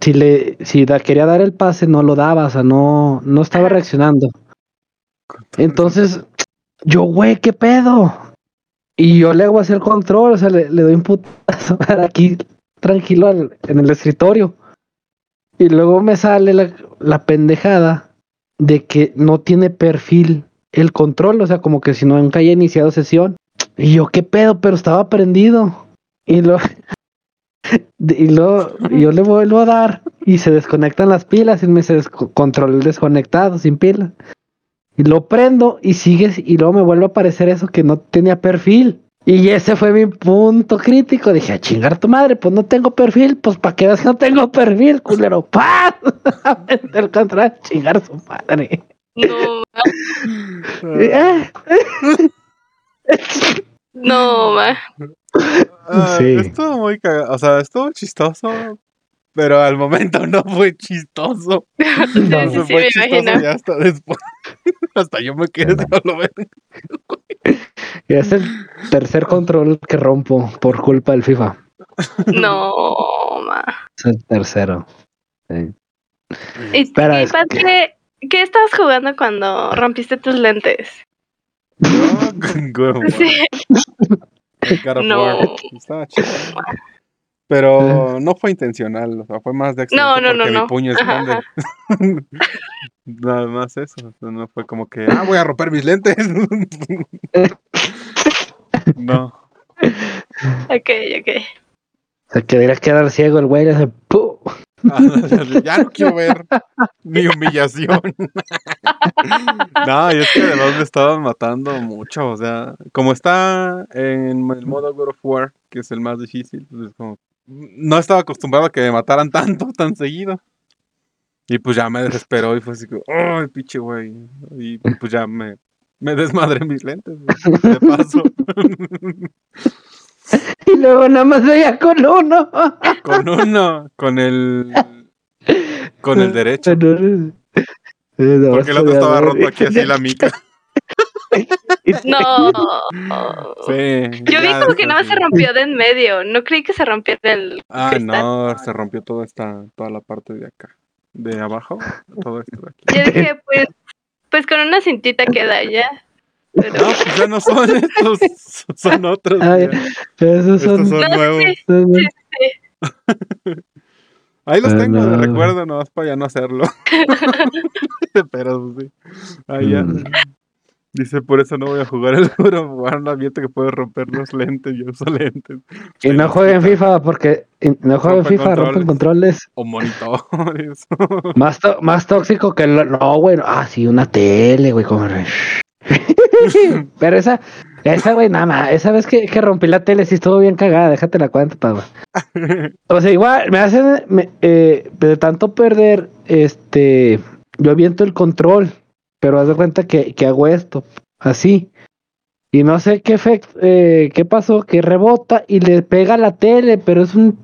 Speaker 1: Si le. Si da- quería dar el pase, no lo daba. O sea, no. No estaba reaccionando. Entonces, yo, güey, ¿qué pedo? Y yo le hago así el control, o sea, le, le doy un putazo [LAUGHS] para aquí, tranquilo, al- en el escritorio. Y luego me sale la, la pendejada de que no tiene perfil el control, o sea, como que si no nunca haya iniciado sesión. Y yo, ¿qué pedo? Pero estaba prendido. Y lo y luego [LAUGHS] yo le vuelvo a dar y se desconectan las pilas y me se control desconectado sin pila. Y lo prendo y sigue y luego me vuelve a aparecer eso que no tenía perfil. Y ese fue mi punto crítico. Dije, a chingar tu madre, pues no tengo perfil, pues para que veas que no tengo perfil, culero. [LAUGHS] ¡Paz! El control, a chingar su madre.
Speaker 2: No, [LAUGHS]
Speaker 1: Eh,
Speaker 2: no, ma.
Speaker 3: Ah,
Speaker 1: Sí.
Speaker 3: Estuvo muy cagado. O sea, estuvo chistoso. Pero al momento no fue chistoso. [LAUGHS]
Speaker 2: Sí,
Speaker 1: No,
Speaker 2: sí,
Speaker 3: fue
Speaker 2: me
Speaker 3: chistoso
Speaker 2: imagino.
Speaker 3: ya hasta después. [LAUGHS] hasta yo me quedé solo ver. [LAUGHS]
Speaker 1: es el tercer control que rompo por culpa del FIFA.
Speaker 2: No, ma.
Speaker 1: Es el tercero. Sí.
Speaker 2: ¿Y,
Speaker 1: Espera,
Speaker 2: y,
Speaker 1: es
Speaker 2: Pat,
Speaker 1: que-
Speaker 2: ¿qué, qué estabas jugando cuando rompiste tus lentes?
Speaker 3: God of
Speaker 2: No.
Speaker 3: War. Estaba chido. Pero no fue intencional, o sea, fue más de accidente
Speaker 2: No, no,
Speaker 3: porque
Speaker 2: no.
Speaker 3: mi puño es grande. [LAUGHS] Nada más eso, o sea, no fue como que, ah, voy a romper mis lentes. [LAUGHS] no.
Speaker 2: Ok, ok.
Speaker 1: Se quería quedar ciego el güey. le hace ¡pu! [LAUGHS]
Speaker 3: Ya no quiero ver mi humillación. [LAUGHS] no, y es que además me estaban matando mucho. O sea, como está en el modo God of War, que es el más difícil, pues es como. No estaba acostumbrado a que me mataran tanto, tan seguido. Y pues ya me desesperó y fue así como, ¡ay, pinche güey! Y pues ya me, me desmadré mis lentes, de paso. [LAUGHS] [LAUGHS]
Speaker 1: Y luego nada más veía con uno.
Speaker 3: con uno, con el. Con el derecho.
Speaker 1: No,
Speaker 3: Porque el otro estaba roto aquí así la mica. [LAUGHS]
Speaker 2: No.
Speaker 3: Sí.
Speaker 2: Yo vi como que nada más se rompió de en medio. No creí que se rompiera el
Speaker 3: Ah,
Speaker 2: cristal.
Speaker 3: no, se rompió toda esta, toda la parte de acá. De abajo, todo esto de aquí.
Speaker 2: Yo dije, pues, pues con una cintita queda ya. Pero...
Speaker 3: No, pues ya no son estos, [LAUGHS] son otros.
Speaker 1: Ay. Esos son.
Speaker 3: Estos son
Speaker 2: No,
Speaker 3: nuevos.
Speaker 2: sí, [LAUGHS]
Speaker 3: Ahí los
Speaker 1: Ah,
Speaker 3: tengo de
Speaker 1: no.
Speaker 3: recuerdo, nomás para ya no hacerlo. [LAUGHS] Pero sí. Ahí ya.
Speaker 1: Mm.
Speaker 3: Dice, por eso no voy a jugar el duro, jugar un ambiente que puede romper los lentes, yo uso lentes.
Speaker 1: Y no jueguen FIFA porque no jueguen
Speaker 3: Rompe
Speaker 1: FIFA, rompen controles.
Speaker 3: O monitores.
Speaker 1: Más, más tóxico que lo, no, güey. Ah, sí, una tele, güey. Como... [LAUGHS] Pero esa, esa, güey, nada más. Esa vez que, que rompí la tele, sí estuvo bien cagada. Déjate la cuenta, pava. [LAUGHS] O sea, igual me hacen, me- eh, de tanto perder, este, yo aviento el control, pero haz de cuenta que, que hago esto, así. Y no sé qué efecto, eh, qué pasó, que rebota y le pega la tele, pero es un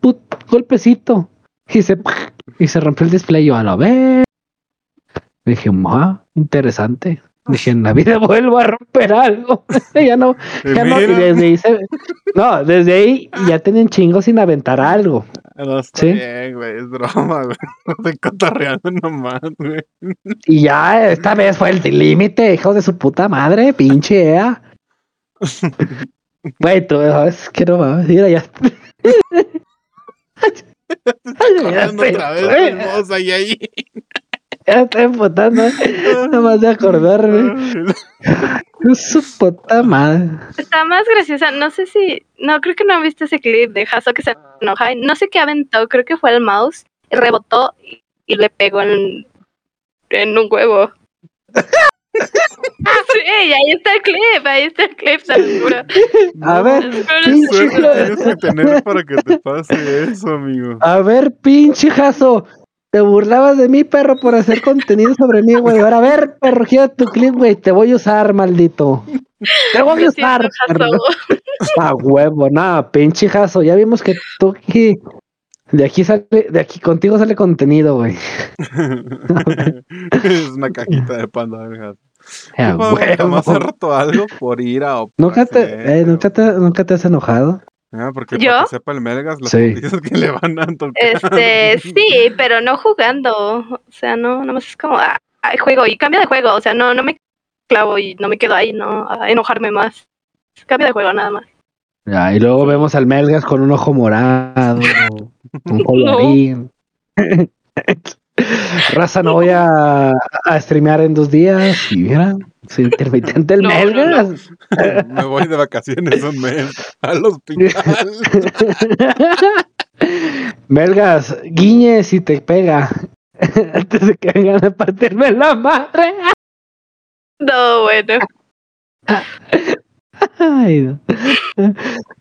Speaker 1: put golpecito. Y se, y se rompió el display. Yo a la vez. Dije, ah, interesante. [LAUGHS] Dije, en la vida vuelvo a romper algo. [LAUGHS] ya no, ya no, y desde ahí se- no, desde ahí ya tienen chingos sin aventar algo.
Speaker 3: no está
Speaker 1: ¿Sí?
Speaker 3: bien, güey, es broma, güey. No [LAUGHS] estoy cotorreando nomás, güey.
Speaker 1: Y ya esta vez fue el límite, hijo de su puta madre, pinche Ea. Güey, tú es que no mames, mira ya. ya
Speaker 3: otra vez, hermosa, y ahí.
Speaker 1: Ya estoy emputando, nada más de acordarme. Es su puta madre.
Speaker 2: Está más graciosa. No sé si. No, creo que no han visto ese clip de Hasso que se enoja. No sé qué aventó. Creo que fue el mouse. y rebotó y, y le pegó en, en un huevo. [LAUGHS] sí, ahí está el clip. Ahí está el clip, se lo juro.
Speaker 1: A ver,
Speaker 2: Pero
Speaker 1: pinche
Speaker 3: tienes que tener para que te pase eso, amigo.
Speaker 1: A ver, pinche jazo. Te burlabas de mí, perro, por hacer contenido sobre mí, güey. Ahora, a ver, perro, gira tu clip, güey. Te voy a usar, maldito. Te voy a usar. A huevo, nada, pinche jazo. Ya vimos que tú aquí. De aquí sale, de aquí contigo sale contenido, güey. [LAUGHS]
Speaker 3: es una cajita de panda.
Speaker 1: A
Speaker 3: ¿Tú, Pablo, jamás has roto algo por ira o por
Speaker 1: ¿Nunca te, eh, ¿nunca te, nunca te has enojado?
Speaker 3: Ah, porque
Speaker 2: ¿Yo?
Speaker 3: para que sepa el Melgas, las
Speaker 1: Sí.
Speaker 3: que le van a tocar. [LAUGHS]
Speaker 2: Este, sí, pero no jugando. O sea, no, nomás es como, ah, ay, juego y cambia de juego. O sea, no, no me clavo y no me quedo ahí, no, a enojarme más. Cambia de juego nada más.
Speaker 1: Ya, y luego vemos al Melgas con un ojo morado, [LAUGHS] un colorín. [LAUGHS] Raza, no voy a, a streamear en dos días. Y mira, soy intermitente el
Speaker 2: No, no,
Speaker 1: Melgas. [LAUGHS]
Speaker 3: Me voy de vacaciones un mes al hospital. [LAUGHS]
Speaker 1: Melgas, guiñe si te pega. [LAUGHS] Antes de que vengan a partirme la madre.
Speaker 2: No, bueno.
Speaker 1: Ay, no.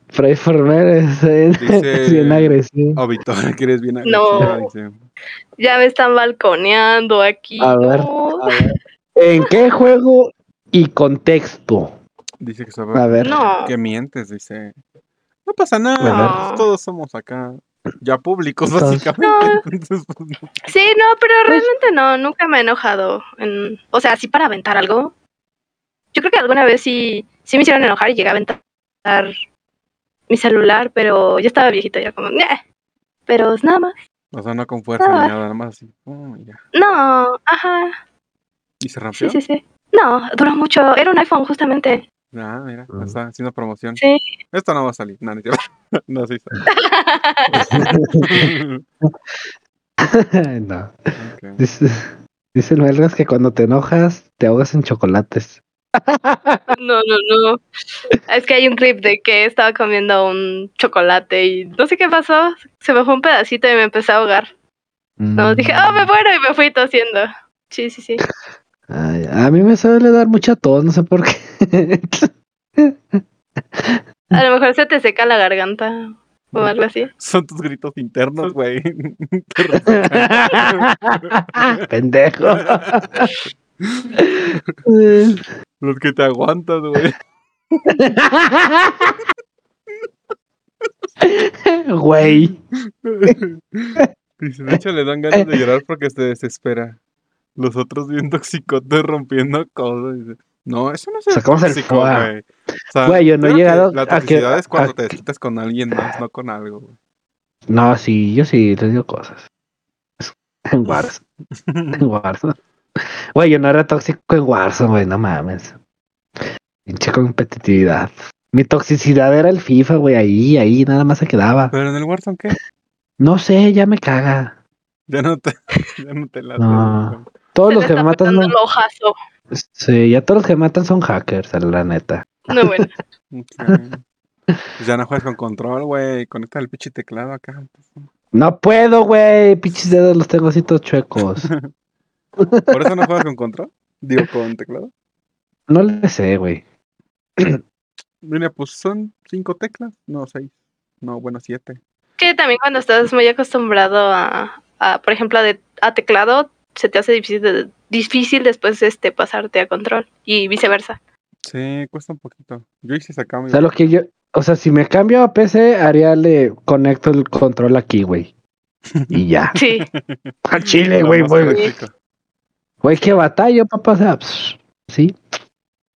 Speaker 1: Fray Former es, bien agresivo.
Speaker 3: Oh, Victoria, que eres bien
Speaker 2: No.
Speaker 3: agresiva, dice.
Speaker 2: Ya me están balconeando aquí.
Speaker 1: A ver,
Speaker 2: no.
Speaker 1: a ver. ¿En qué juego y contexto?
Speaker 3: Dice que,
Speaker 1: A
Speaker 3: sabe
Speaker 1: ver.
Speaker 2: No.
Speaker 3: que mientes, dice. No pasa nada,
Speaker 2: No.
Speaker 3: pues, todos somos acá ya públicos, básicamente. Entonces, pues,
Speaker 2: Sí, no, pero realmente no, nunca me he enojado. En, o sea, así para aventar algo. Yo creo que alguna vez sí, sí me hicieron enojar y llegué a aventar mi celular, pero ya estaba viejito, ya como, "Nyeh". pero es nada más.
Speaker 3: O sea, no con fuerza
Speaker 2: Ah.
Speaker 3: ni nada, nada más así. oh, ya.
Speaker 2: No, ajá,
Speaker 3: ¿Y se rompió?
Speaker 2: sí, sí, sí. No, duró mucho, era un iPhone justamente.
Speaker 3: Ah, mira,
Speaker 1: Mm.
Speaker 3: está haciendo promoción.
Speaker 2: Sí.
Speaker 3: Esto no va a salir. No, no, [LAUGHS] no sí sale. [LAUGHS]
Speaker 1: no.
Speaker 3: Ok.
Speaker 1: Dice, dice el Melgas que cuando te enojas te ahogas en chocolates.
Speaker 2: No, no, no. Es que hay un clip de que estaba comiendo un chocolate y no sé qué pasó. Se me fue un pedacito y me empecé a ahogar. No, dije, oh, me muero y me fui tosiendo. Sí, sí, sí.
Speaker 1: Ay, a mí me suele dar mucha tos, no sé por qué.
Speaker 2: A lo mejor se te seca la garganta o algo así.
Speaker 3: Son tus gritos internos, güey. [LAUGHS]
Speaker 1: Pendejo. [LAUGHS]
Speaker 3: Los que te aguantas, güey. [LAUGHS]
Speaker 1: Güey.
Speaker 3: Dice, de hecho, le dan ganas de llorar porque se desespera. Los otros bien toxicotes rompiendo cosas. Dice, no, eso no es
Speaker 1: Sacamos el
Speaker 3: tóxico, güey. O sea,
Speaker 1: Güey, yo no he llegado
Speaker 3: La
Speaker 1: a que-
Speaker 3: toxicidad es cuando
Speaker 1: a
Speaker 3: te desquitas con alguien más, no con algo, güey.
Speaker 1: No, sí, yo sí les digo cosas. [LAUGHS] En Warzone. En Warzone. Güey, yo no era tóxico en Warzone, güey, no mames. Pinche competitividad. Mi toxicidad era el FIFA, güey, ahí, ahí, nada más se quedaba.
Speaker 3: Pero en el Warzone, ¿qué?
Speaker 1: No sé, ya me caga.
Speaker 3: Ya no te, [LAUGHS] ya no te late.
Speaker 1: No. Todos
Speaker 2: Se
Speaker 1: los que me matan, no- sí, ya todos los que me matan son hackers, la neta.
Speaker 2: No, bueno. [LAUGHS]
Speaker 3: Ok. Pues ya no juegas con control, güey. Conecta el pinche teclado acá.
Speaker 1: No puedo, güey, pinches dedos los tengo así todos chuecos. [LAUGHS]
Speaker 3: ¿Por eso no juegas con control? Digo, con teclado.
Speaker 1: No le sé, güey. [CLEARS THROAT]
Speaker 3: Mira, pues son cinco teclas. No, seis. No, bueno, siete.
Speaker 2: Que también cuando estás muy acostumbrado a, a, por ejemplo, a, de- a teclado, se te hace difícil, de- difícil después este pasarte a control y viceversa.
Speaker 3: Sí, cuesta un poquito. Yo hice ese
Speaker 1: O
Speaker 3: cambio.
Speaker 1: sea, lo que yo, o sea, si me cambio a PC, haría le conecto el control aquí, güey. [LAUGHS] Y ya.
Speaker 2: Sí, [LAUGHS]
Speaker 1: Al chile, güey, güey. Güey, qué batalla, papá. O sea, pss, sí.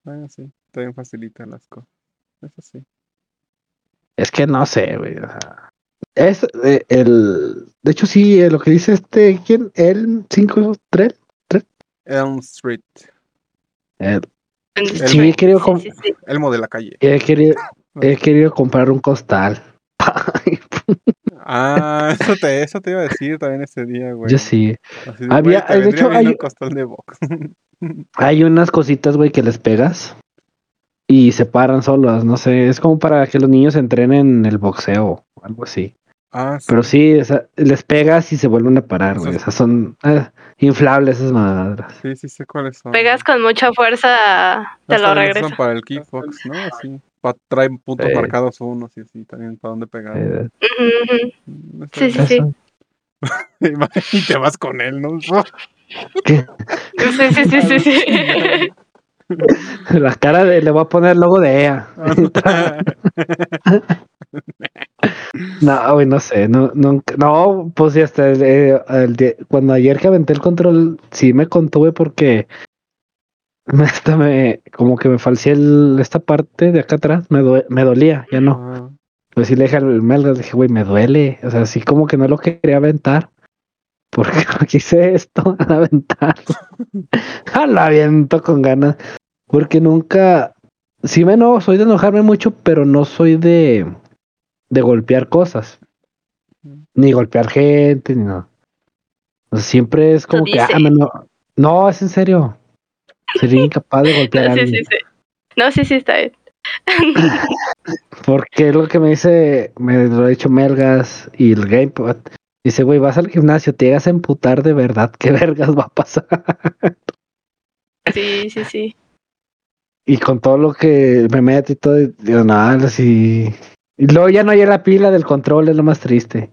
Speaker 3: Ah, sí, también facilita las cosas. Eso sí.
Speaker 1: Es que no sé, güey. o sea, es eh, el. De hecho, sí, eh, lo que dice este. ¿Quién? El 5-3.
Speaker 3: Elm Street.
Speaker 2: En-
Speaker 1: Sí, creo
Speaker 2: sí,
Speaker 1: como-
Speaker 2: sí, sí.
Speaker 3: Elmo de la calle.
Speaker 1: he querido, he querido comprar un costal. [LAUGHS]
Speaker 3: Ah, [LAUGHS] eso te, eso te iba a decir también ese día, güey.
Speaker 1: Yo sí.
Speaker 3: Así
Speaker 1: Había-
Speaker 3: güey,
Speaker 1: de hecho, hay-
Speaker 3: un costal de box. [LAUGHS]
Speaker 1: Hay unas cositas, güey, que les pegas y se paran solas. No sé, es como para que los niños entrenen el boxeo o algo así.
Speaker 3: Ah, sí.
Speaker 1: Pero sí, les pegas y se vuelven a parar, güey.
Speaker 3: Esas-
Speaker 1: son ah, inflables esas madras.
Speaker 3: Sí, sí sé cuáles son.
Speaker 2: Pegas con mucha fuerza, te
Speaker 3: Las
Speaker 2: lo
Speaker 3: son para el kickbox, ¿no? Así. Pa, traen puntos
Speaker 1: Sí.
Speaker 3: marcados unos y así también para dónde pegar.
Speaker 1: Eh,
Speaker 2: ujú.
Speaker 3: Mm,
Speaker 2: Sí, sí, sí. [LAUGHS]
Speaker 3: Y te vas con él, ¿no?
Speaker 1: ¿Qué?
Speaker 2: Sí, sí, sí, sí, sí. [LAUGHS]
Speaker 1: La cara de, le voy a poner el logo de EA. [LAUGHS] No, güey, no sé, no, nunca, no, pues sí, hasta el, eh, el día- cuando ayer que aventé el control, sí me contuve porque [LAUGHS] me, hasta me, como que me falseé el- esta parte de acá atrás, me, due- me dolía, ya no.
Speaker 3: Ah,
Speaker 1: Pues sí le dije al Melgas, dije, güey, me duele, o sea, así como que no lo quería aventar, [LAUGHS] porque no [LAUGHS] quise esto, aventar. Ah, lo aviento con ganas, porque nunca, sí me no, soy de enojarme mucho, pero no soy de, de golpear cosas, ni golpear gente, ni nada. O sea, siempre es como que, ah, me no, no, es en serio, sería incapaz de golpear a
Speaker 2: Sí,
Speaker 1: alguien.
Speaker 2: sí, sí. No, sí, sí, está bien. [LAUGHS]
Speaker 1: Porque es lo que me dice, me lo ha dicho Melgas y el Gamepad. Dice, güey, vas al gimnasio, te llegas a emputar de verdad, ¿qué [LAUGHS] vergas va a pasar?
Speaker 2: Sí, sí, sí.
Speaker 1: y con todo lo que me meto y todo, digo, nada, así. Y luego ya no hay la pila del control, es lo más triste.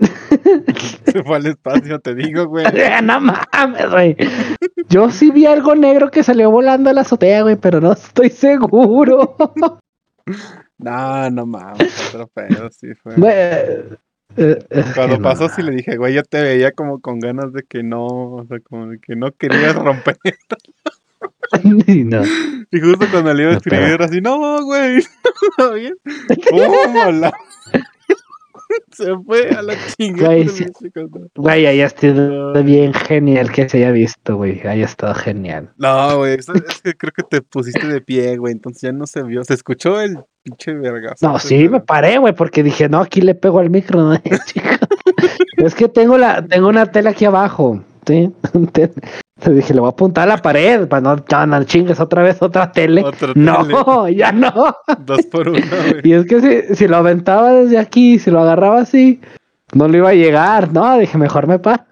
Speaker 1: [LAUGHS]
Speaker 3: se fue al espacio, te digo, güey. [LAUGHS]
Speaker 1: no mames, güey. Yo sí vi algo negro que salió volando a la azotea, güey, pero no estoy seguro. [LAUGHS]
Speaker 3: No, no mames, otro pedo, sí fue.
Speaker 1: Güey, eh, es
Speaker 3: Cuando pasó,
Speaker 1: no.
Speaker 3: sí le dije, güey, yo te veía como con ganas de que no, o sea, como de que no querías romper.
Speaker 1: no.
Speaker 3: Y justo cuando le iba a
Speaker 1: No,
Speaker 3: escribir, así, no, güey, ¿está bien? ¡Pum! la- [LAUGHS] Se fue a la chingada.
Speaker 1: Güey, haya estado bien genial que se haya visto, güey. Haya estado genial.
Speaker 3: No, güey, es, que creo que te pusiste de pie, güey, entonces ya no se vio. Se escuchó el pinche vergazo.
Speaker 1: No, sí, me paré, güey, porque dije, no, aquí le pego al micro, ¿no? [LAUGHS] Es que tengo la, tengo una tela aquí abajo, ¿sí? [LAUGHS] Te dije, le voy a apuntar a la pared, para no, ya no chingues otra vez otra tele.
Speaker 3: Otra [LAUGHS]
Speaker 1: No, [LAUGHS] ya no.
Speaker 3: Dos por uno, [LAUGHS] güey.
Speaker 1: Y es que si, si lo aventaba desde aquí, si lo agarraba así, no le iba a llegar. No, dije, mejor me paro.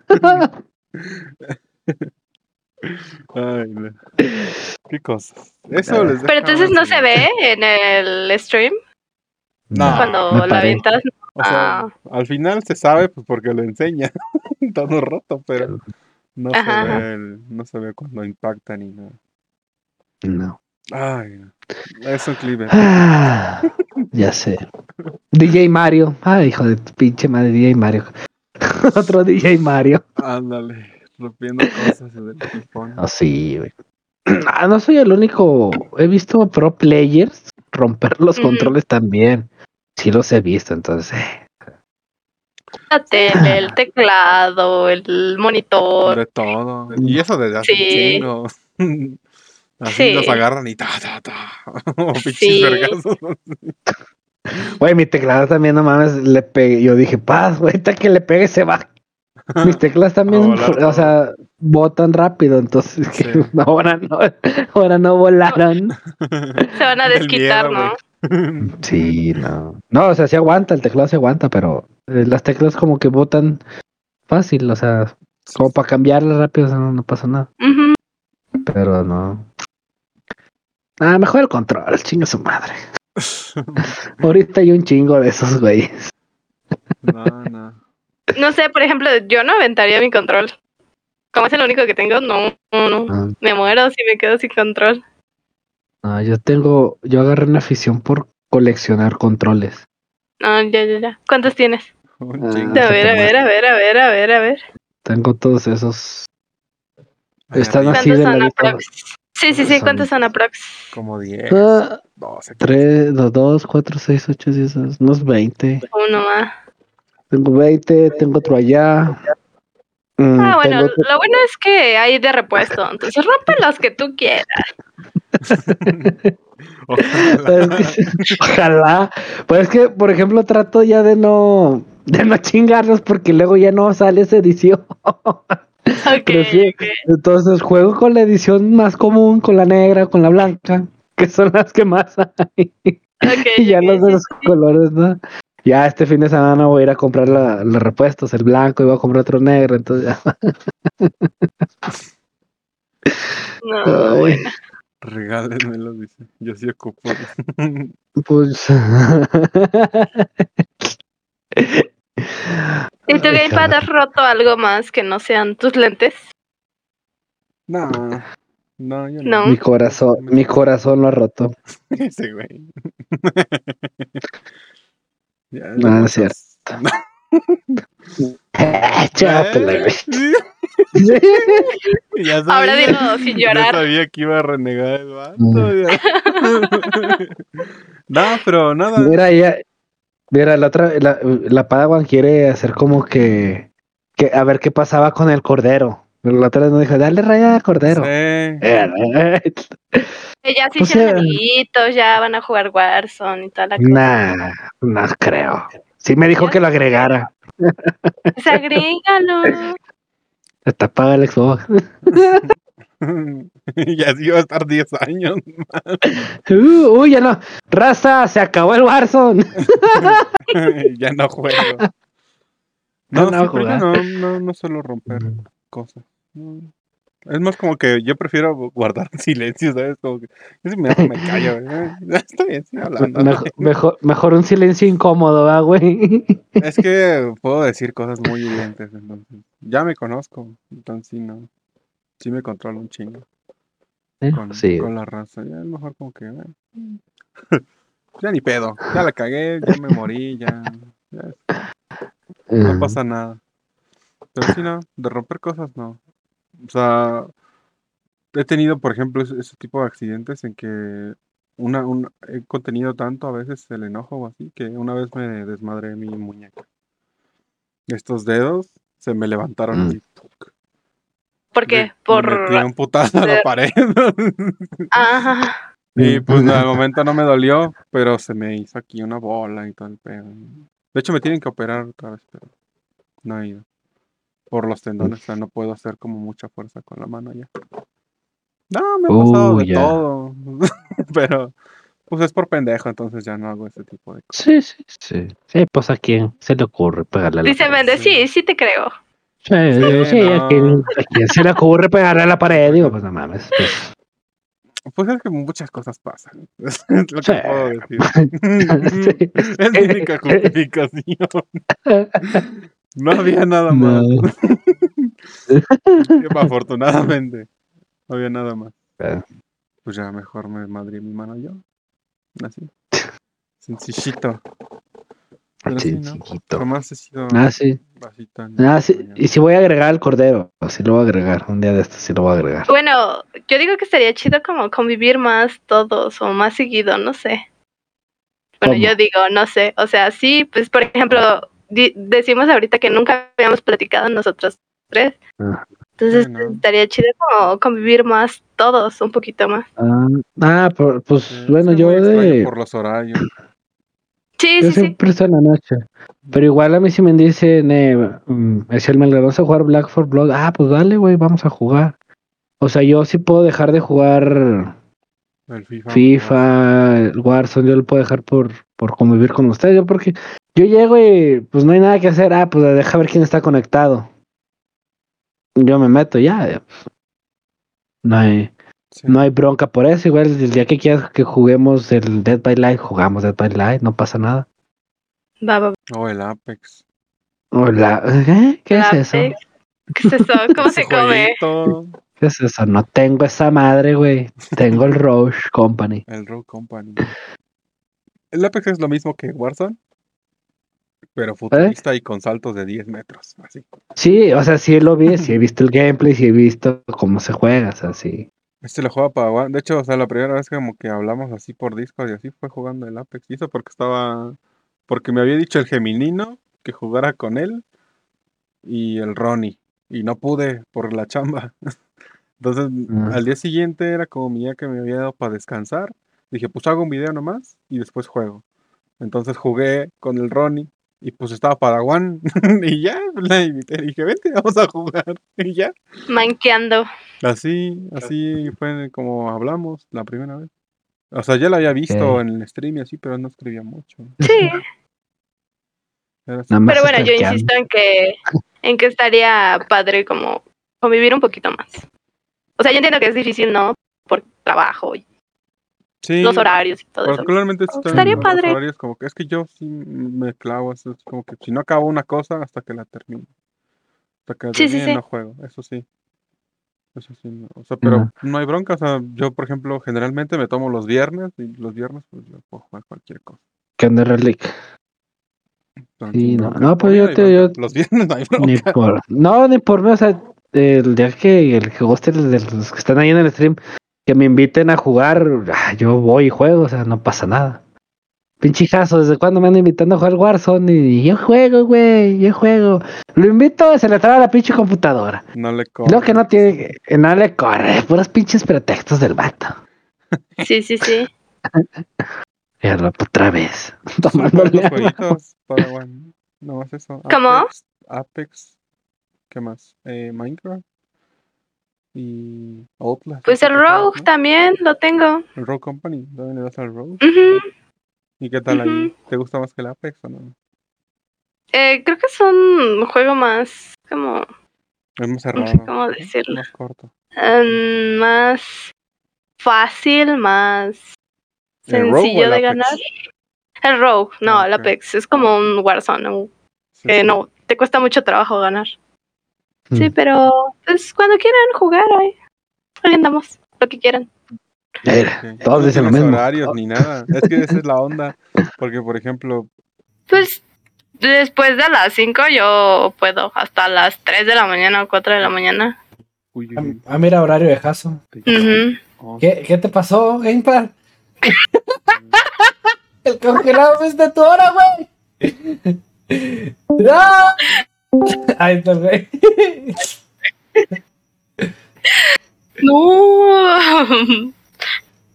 Speaker 3: Ay, no. Qué cosas. Eso les
Speaker 2: Pero entonces no se ve en el stream
Speaker 3: No,
Speaker 2: cuando la aventas.
Speaker 3: O sea,
Speaker 2: Ah.
Speaker 3: al final se sabe pues porque lo enseña. Todo roto, pero no
Speaker 2: Ajá,
Speaker 3: se
Speaker 2: ajá.
Speaker 3: ve el- no se ve cuando impacta ni nada.
Speaker 1: No.
Speaker 3: Ay, no. es un clip.
Speaker 1: Ah, ya sé. DJ Mario. Ay, hijo de tu pinche madre, DJ Mario. [LAUGHS] Otro DJ Mario.
Speaker 3: Ándale, rompiendo cosas del ping-pong.
Speaker 1: Ah, sí, güey. [CLEARS THROAT] Ah, no soy el único. He visto pro players romper los controles también. Sí los he visto, entonces. eh.
Speaker 2: La tele, el [LAUGHS] teclado, el monitor.
Speaker 3: De todo. Y eso desde hace
Speaker 2: Sí.
Speaker 3: un. [LAUGHS] Así
Speaker 2: Sí.
Speaker 3: los agarran y ta, ta, ta. [LAUGHS] O pinches
Speaker 2: Sí.
Speaker 1: Güey, mi teclado también, no mames, le pegué. Yo dije, paz, güey, ahorita que le pegue se va. Mis teclas también,
Speaker 3: volar
Speaker 1: o sea, botan rápido, entonces que ahora no, ahora no volaron.
Speaker 2: Se van a desquitar,
Speaker 3: miedo,
Speaker 2: ¿no?
Speaker 1: Sí, no. No, o sea, sí aguanta, el teclado se aguanta, pero las teclas como que botan fácil, o sea, como para cambiarlas rápido, o sea, no, no pasa nada. Pero no. Ah, mejor el control, chinga su madre. [LAUGHS] Ahorita hay un chingo de esos güeyes.
Speaker 3: No, no.
Speaker 2: No sé, por ejemplo, yo no aventaría mi control. Como es el único que tengo, no, no, no.
Speaker 1: Ah,
Speaker 2: Me muero si me quedo sin control.
Speaker 1: no, yo tengo, yo agarré una afición por coleccionar controles.
Speaker 2: No, ya, ya, ya. ¿Cuántos tienes? [LAUGHS]
Speaker 3: Un
Speaker 1: Ah.
Speaker 2: A ver, a ver, a ver, a ver, a ver, a ver.
Speaker 1: Tengo todos esos. Están así
Speaker 2: ¿Cuántos
Speaker 1: de
Speaker 2: son
Speaker 1: ladito.
Speaker 2: aprox? Sí, sí, sí, ¿cuántos son aprox?
Speaker 3: Como 10,
Speaker 1: Ah,
Speaker 3: 12.
Speaker 1: 3, 2, 4, 6, 8, 10, unos 20.
Speaker 2: Uno más.
Speaker 1: Tengo 20, tengo otro allá. Mm,
Speaker 2: Ah, bueno,
Speaker 1: otro-
Speaker 2: lo bueno es que hay de repuesto. Entonces rompe los que tú quieras. [LAUGHS] [LAUGHS] [LAUGHS]
Speaker 1: Es que- ojalá. Pues es que, por ejemplo, trato ya de no, de no chingarlos porque luego ya no sale esa edición. Entonces juego con la edición más común, con la negra, con la blanca, que son las que más hay.
Speaker 2: ok, [LAUGHS]
Speaker 1: y ya los de
Speaker 2: sí,
Speaker 1: los
Speaker 2: sí.
Speaker 1: colores, ¿no? Ya este fin de semana voy a ir a comprar la- los repuestos, el blanco, y voy a comprar otro negro, entonces ya.
Speaker 2: No, bueno.
Speaker 3: Regálenmelo, dice. Yo sí ocupo. [LAUGHS]
Speaker 1: Pues. [LAUGHS]
Speaker 2: ¿Y tu gamepad has roto algo más que no sean tus lentes?
Speaker 3: no. No, yo
Speaker 2: No.
Speaker 3: no.
Speaker 1: Mi corazón, mi [LAUGHS] corazón lo ha roto.
Speaker 3: Ese güey. ya,
Speaker 1: No, no es
Speaker 3: cierto.
Speaker 1: Chápela, güey. [LAUGHS]
Speaker 3: Ya sabía,
Speaker 2: Ahora dilo sin
Speaker 3: Ya
Speaker 2: llorar.
Speaker 3: sabía que iba a renegar el vato.
Speaker 1: Mm.
Speaker 3: ya. [LAUGHS] no, pero nada.
Speaker 1: Mira, ya. Mira, la otra, la, la Padawan quiere hacer como que, que. A ver qué pasaba con el cordero. Pero la otra vez nos dijo, dale raya al cordero.
Speaker 3: Sí. [LAUGHS]
Speaker 1: Eh,
Speaker 2: ya se hicieron
Speaker 1: eh,
Speaker 2: amiguitos, ya van a jugar Warzone y toda la cosa.
Speaker 1: Nah, no creo. Sí me dijo que lo agregara. [LAUGHS]
Speaker 2: Pues agrégalo.
Speaker 1: Está paga el Xbox. [LAUGHS]
Speaker 3: y así va a estar 10 años.
Speaker 1: Uh, uy, ya no. Raza, se acabó el Warzone. [LAUGHS]
Speaker 3: ya no juego.
Speaker 1: No,
Speaker 3: No,
Speaker 1: no
Speaker 3: no, no, no suelo romper cosas. No. Es más como que yo prefiero guardar [LAUGHS] silencio, ¿sabes? Como que yo si me, me callo. [LAUGHS] [LAUGHS] güey. Está bien, sigue hablando.
Speaker 1: Mejor, mejor, mejor un silencio incómodo, ¿va, güey?
Speaker 3: Es que puedo decir cosas muy hirientes, entonces. Ya me conozco, entonces sí, no. Sí me controlo un chingo con,
Speaker 1: Sí.
Speaker 3: con la raza. Ya es mejor como que. eh, ya ni pedo. Ya la cagué, ya me morí, ya. ya no pasa nada. Pero sí, no, de romper cosas no. O sea, he tenido, por ejemplo, ese, ese tipo de accidentes en que una, un, he contenido tanto a veces el enojo o así, que una vez me desmadré mi muñeca. Estos dedos se me levantaron
Speaker 1: Mm.
Speaker 3: ¡puc!
Speaker 2: ¿Por qué?
Speaker 3: le
Speaker 2: Por.
Speaker 3: metí un putazo a la pared. [LAUGHS]
Speaker 2: Ajá. [LAUGHS]
Speaker 3: y pues no, al momento no me dolió, pero se me hizo aquí una bola y todo el pedo. De hecho, me tienen que operar otra vez, pero no he ido. Por los tendones, o sea, no puedo hacer como mucha fuerza con la mano ya. No, me ha pasado
Speaker 1: Uy,
Speaker 3: de
Speaker 1: ya.
Speaker 3: todo. [LAUGHS] pero, pues es por pendejo, entonces ya no hago ese tipo de cosas.
Speaker 1: Sí, sí, sí. Sí, pues a quién se le ocurre pegarle a la
Speaker 2: Dice
Speaker 1: pared.
Speaker 2: Méndez, sí, sí te creo.
Speaker 1: Sí, sí,
Speaker 3: no.
Speaker 1: a, quién, a quién se le ocurre pegarle a la pared, digo, pues no mames. pues.
Speaker 3: Pues es que muchas cosas pasan. [LAUGHS] Es lo que
Speaker 1: Sí.
Speaker 3: puedo decir. [LAUGHS]
Speaker 1: Sí.
Speaker 3: es mi única justificación. No había nada más. [LAUGHS]
Speaker 1: No.
Speaker 3: Afortunadamente. No había nada más. Pues ya mejor me madrí mi mano yo. Así. Sencillito. Pero sí, ¿no?
Speaker 1: Sencillito.
Speaker 3: He sido
Speaker 1: Ah, sí. Ah, sí. Y si voy a agregar al cordero, sí lo voy a agregar. Un día de estos sí lo voy a agregar.
Speaker 2: Bueno, yo digo que estaría chido como convivir más todos o más seguido, no sé. Bueno,
Speaker 1: ¿Cómo?
Speaker 2: yo digo, no sé. O sea, sí, pues por ejemplo, decimos ahorita que nunca habíamos platicado nosotros tres.
Speaker 1: Ah.
Speaker 2: Entonces
Speaker 3: Sí, ¿no?
Speaker 2: estaría chido como convivir más todos, un poquito más.
Speaker 1: Ah, ah, por- pues
Speaker 3: Sí,
Speaker 1: bueno, yo de.
Speaker 3: por los horarios. [CLEARS THROAT]
Speaker 2: Sí,
Speaker 1: Yo
Speaker 2: sí, sí.
Speaker 1: siempre estoy en la noche. Pero igual a mí si me dicen, eh, mm, es el Melgar, vamos a jugar Black for Blood. Ah, pues dale, güey, vamos a jugar. O sea, yo sí puedo dejar de jugar
Speaker 3: El FIFA.
Speaker 1: FIFA, el Warzone, yo lo puedo dejar por, por convivir con ustedes. Yo porque yo llego y pues no hay nada que hacer. Ah, pues deja ver quién está conectado. Yo me meto ya. No hay,
Speaker 3: Sí.
Speaker 1: no hay bronca por eso. Igual el día que quieras que juguemos el Dead by Light, jugamos Dead by Light, no pasa nada.
Speaker 2: Va, va, va.
Speaker 3: O el Apex.
Speaker 1: Hola, ¿eh? ¿qué es
Speaker 2: La
Speaker 1: eso?
Speaker 2: Apex. ¿Qué es eso? [LAUGHS] ¿Cómo se come?
Speaker 3: jueguito,
Speaker 1: ¿Qué es eso? No tengo esa madre, güey. Tengo el Roche Company.
Speaker 3: El Rogue Company. El Apex es lo mismo que Warzone. Pero futurista y con saltos de 10 metros. Así.
Speaker 1: Sí, o sea, sí lo vi, sí he visto el gameplay, sí he visto cómo se juega, o sea, sí.
Speaker 3: Este lo juega para De hecho, o sea, la primera vez como que hablamos así por Discord y así fue jugando el Apex. Y eso porque estaba. Porque me había dicho el Geminino que jugara con él y el Ronnie. Y no pude por la chamba. [LAUGHS] Entonces, al día siguiente era como mi día que me había dado para descansar. Dije, pues hago un video nomás y después juego. Entonces jugué con el Ronnie y pues estaba Padawan [LAUGHS] y ya, [LAUGHS] la invité. Dije, vente, vamos a jugar. [LAUGHS] Y ya.
Speaker 2: Manqueando.
Speaker 3: Así, así fue como hablamos la primera vez. O sea, ya la había visto en el stream y así, pero no escribía mucho.
Speaker 2: Sí. Pero bueno, yo insisto en que, en que estaría padre como convivir un poquito más. O sea, yo entiendo que es difícil, ¿no? Por trabajo y
Speaker 3: Sí,
Speaker 2: los horarios y todo eso.
Speaker 3: particularmente
Speaker 2: Estaría
Speaker 3: los
Speaker 2: padre.
Speaker 3: horarios, como que es que yo sí me clavo, eso es como que si no acabo una cosa hasta que la termino. Hasta que la
Speaker 2: Sí, sí,
Speaker 3: termine
Speaker 2: sí.
Speaker 3: no juego, eso sí. Eso sí, no. o sea, pero no hay bronca, o sea, yo por ejemplo generalmente me tomo los viernes y los viernes pues yo puedo jugar cualquier cosa.
Speaker 4: ¿Qué onda, Relic? Sí, no, no, pues yo te- yo-
Speaker 3: Los viernes no hay [LAUGHS]
Speaker 4: Ni
Speaker 3: bronca.
Speaker 4: por, no, ni por mí, o sea, el día que el que guste de los que están ahí en el stream, que me inviten a jugar, ah, yo voy y juego, o sea, no pasa nada. Pinche jazo, ¿desde cuándo me andan invitando a jugar Warzone? Y yo juego, güey, yo juego. Lo invito, se le traba la pinche computadora.
Speaker 3: No le
Speaker 4: Lo que no tiene, no le corre, puros pinches pretextos del vato. [LAUGHS]
Speaker 2: Sí, sí, sí. [LAUGHS]
Speaker 4: Ya lo otra vez. [LAUGHS]
Speaker 3: Padawan. No más eso.
Speaker 2: ¿Cómo?
Speaker 3: Apex, Apex. ¿Qué más? Eh, Minecraft. Y Outlast.
Speaker 2: Pues el Rogue
Speaker 3: ¿no?
Speaker 2: también lo tengo.
Speaker 3: El Rogue Company. ¿También le das al Rogue? ¿Y qué tal ahí? ¿Te gusta más que el Apex o no?
Speaker 2: Eh, creo que es un juego más como,
Speaker 3: Es más
Speaker 2: no
Speaker 3: cerrado.
Speaker 2: sé cómo decirlo,
Speaker 3: Más corto.
Speaker 2: em, más fácil, más
Speaker 3: ¿El Rogue o
Speaker 2: sencillo de ganar. El Rogue, no,
Speaker 3: Ah,
Speaker 2: el. Apex, es como un Warzone, que
Speaker 3: sí.
Speaker 2: no, te cuesta mucho trabajo ganar. Sí,
Speaker 4: Mm.
Speaker 2: pero pues cuando quieran jugar, ahí, ahí andamos, lo que quieran.
Speaker 4: Mira,
Speaker 3: Ok.
Speaker 4: todos
Speaker 3: No
Speaker 4: dicen lo mismo.
Speaker 3: horarios ni nada. Es que esa es la onda. Porque, por ejemplo,
Speaker 2: Pues después de las 5 yo puedo, hasta las 3 de la mañana o 4 de la mañana.
Speaker 3: uy, uy,
Speaker 1: Ah, Ah, mira, horario de Jaso.
Speaker 2: Ujú.
Speaker 3: oh,
Speaker 1: ¿Qué, ¿Qué te pasó, Gamepad? [LAUGHS] El congelado es de tu hora, güey. [LAUGHS] ¡No! Ahí está, el güey.
Speaker 2: No.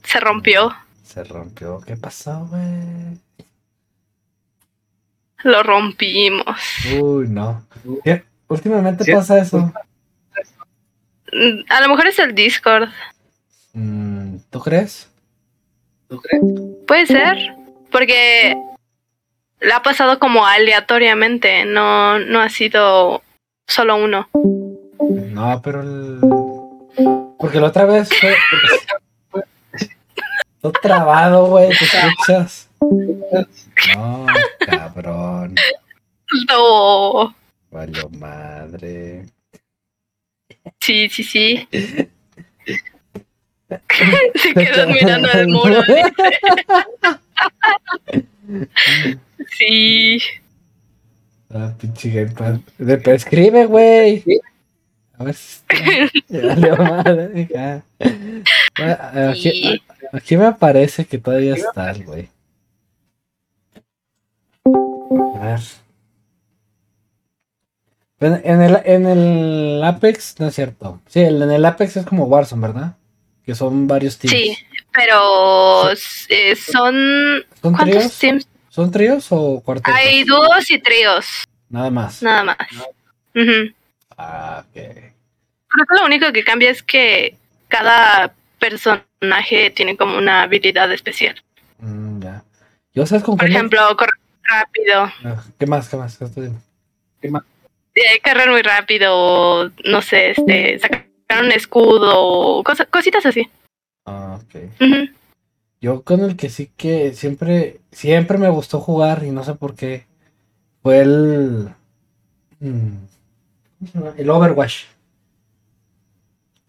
Speaker 2: Se rompió.
Speaker 1: Se rompió. ¿Qué pasó, güey?
Speaker 2: Lo rompimos.
Speaker 1: Uy, no. ¿Qué? Últimamente
Speaker 4: Sí.
Speaker 1: pasa eso.
Speaker 2: Mm, A lo mejor es el Discord.
Speaker 1: Mm, ¿Tú crees?
Speaker 2: Puede ser. Porque ha pasado como aleatoriamente. No, no ha sido solo uno.
Speaker 1: No, pero el... Porque la otra vez fue... Todo trabado, güey, te escuchas. No, cabrón.
Speaker 2: No.
Speaker 1: Valió madre.
Speaker 2: Sí, sí, sí. [LAUGHS] [LAUGHS] Se quedó mirando al muro. [LAUGHS] [LAUGHS] Sí.
Speaker 1: Ah, pinche gamepad. Escribe, güey. A ver si está. Madre, ya. Aquí, me aparece que todavía está el güey. A ver. En, en el, en el Apex, no es cierto. Sí, en el Apex es como Warzone, ¿verdad? Que son varios teams.
Speaker 2: Sí, pero eh, son.
Speaker 1: ¿Son
Speaker 2: ¿Cuántos
Speaker 1: tríos?
Speaker 2: teams?
Speaker 1: ¿Son tríos o cuartetos?
Speaker 2: Hay dúos y tríos,
Speaker 1: Nada más.
Speaker 2: nada más. Ujú.
Speaker 1: Ah, ok.
Speaker 2: Creo que lo único que cambia es que cada personaje tiene como una habilidad especial.
Speaker 1: Mm, ya. ¿Yo sabes con
Speaker 2: Por ejemplo, correr rápido,
Speaker 1: Ah, ¿Qué más? ¿Qué más? ¿Qué diciendo?
Speaker 2: eh, correr muy rápido, no sé, este, sacar un escudo, cosa- cositas así.
Speaker 1: Ah, ok. Yo con el que sí que siempre, siempre me gustó jugar y no sé por qué. Fue el. mm, ¿Cómo se llama? El Overwatch.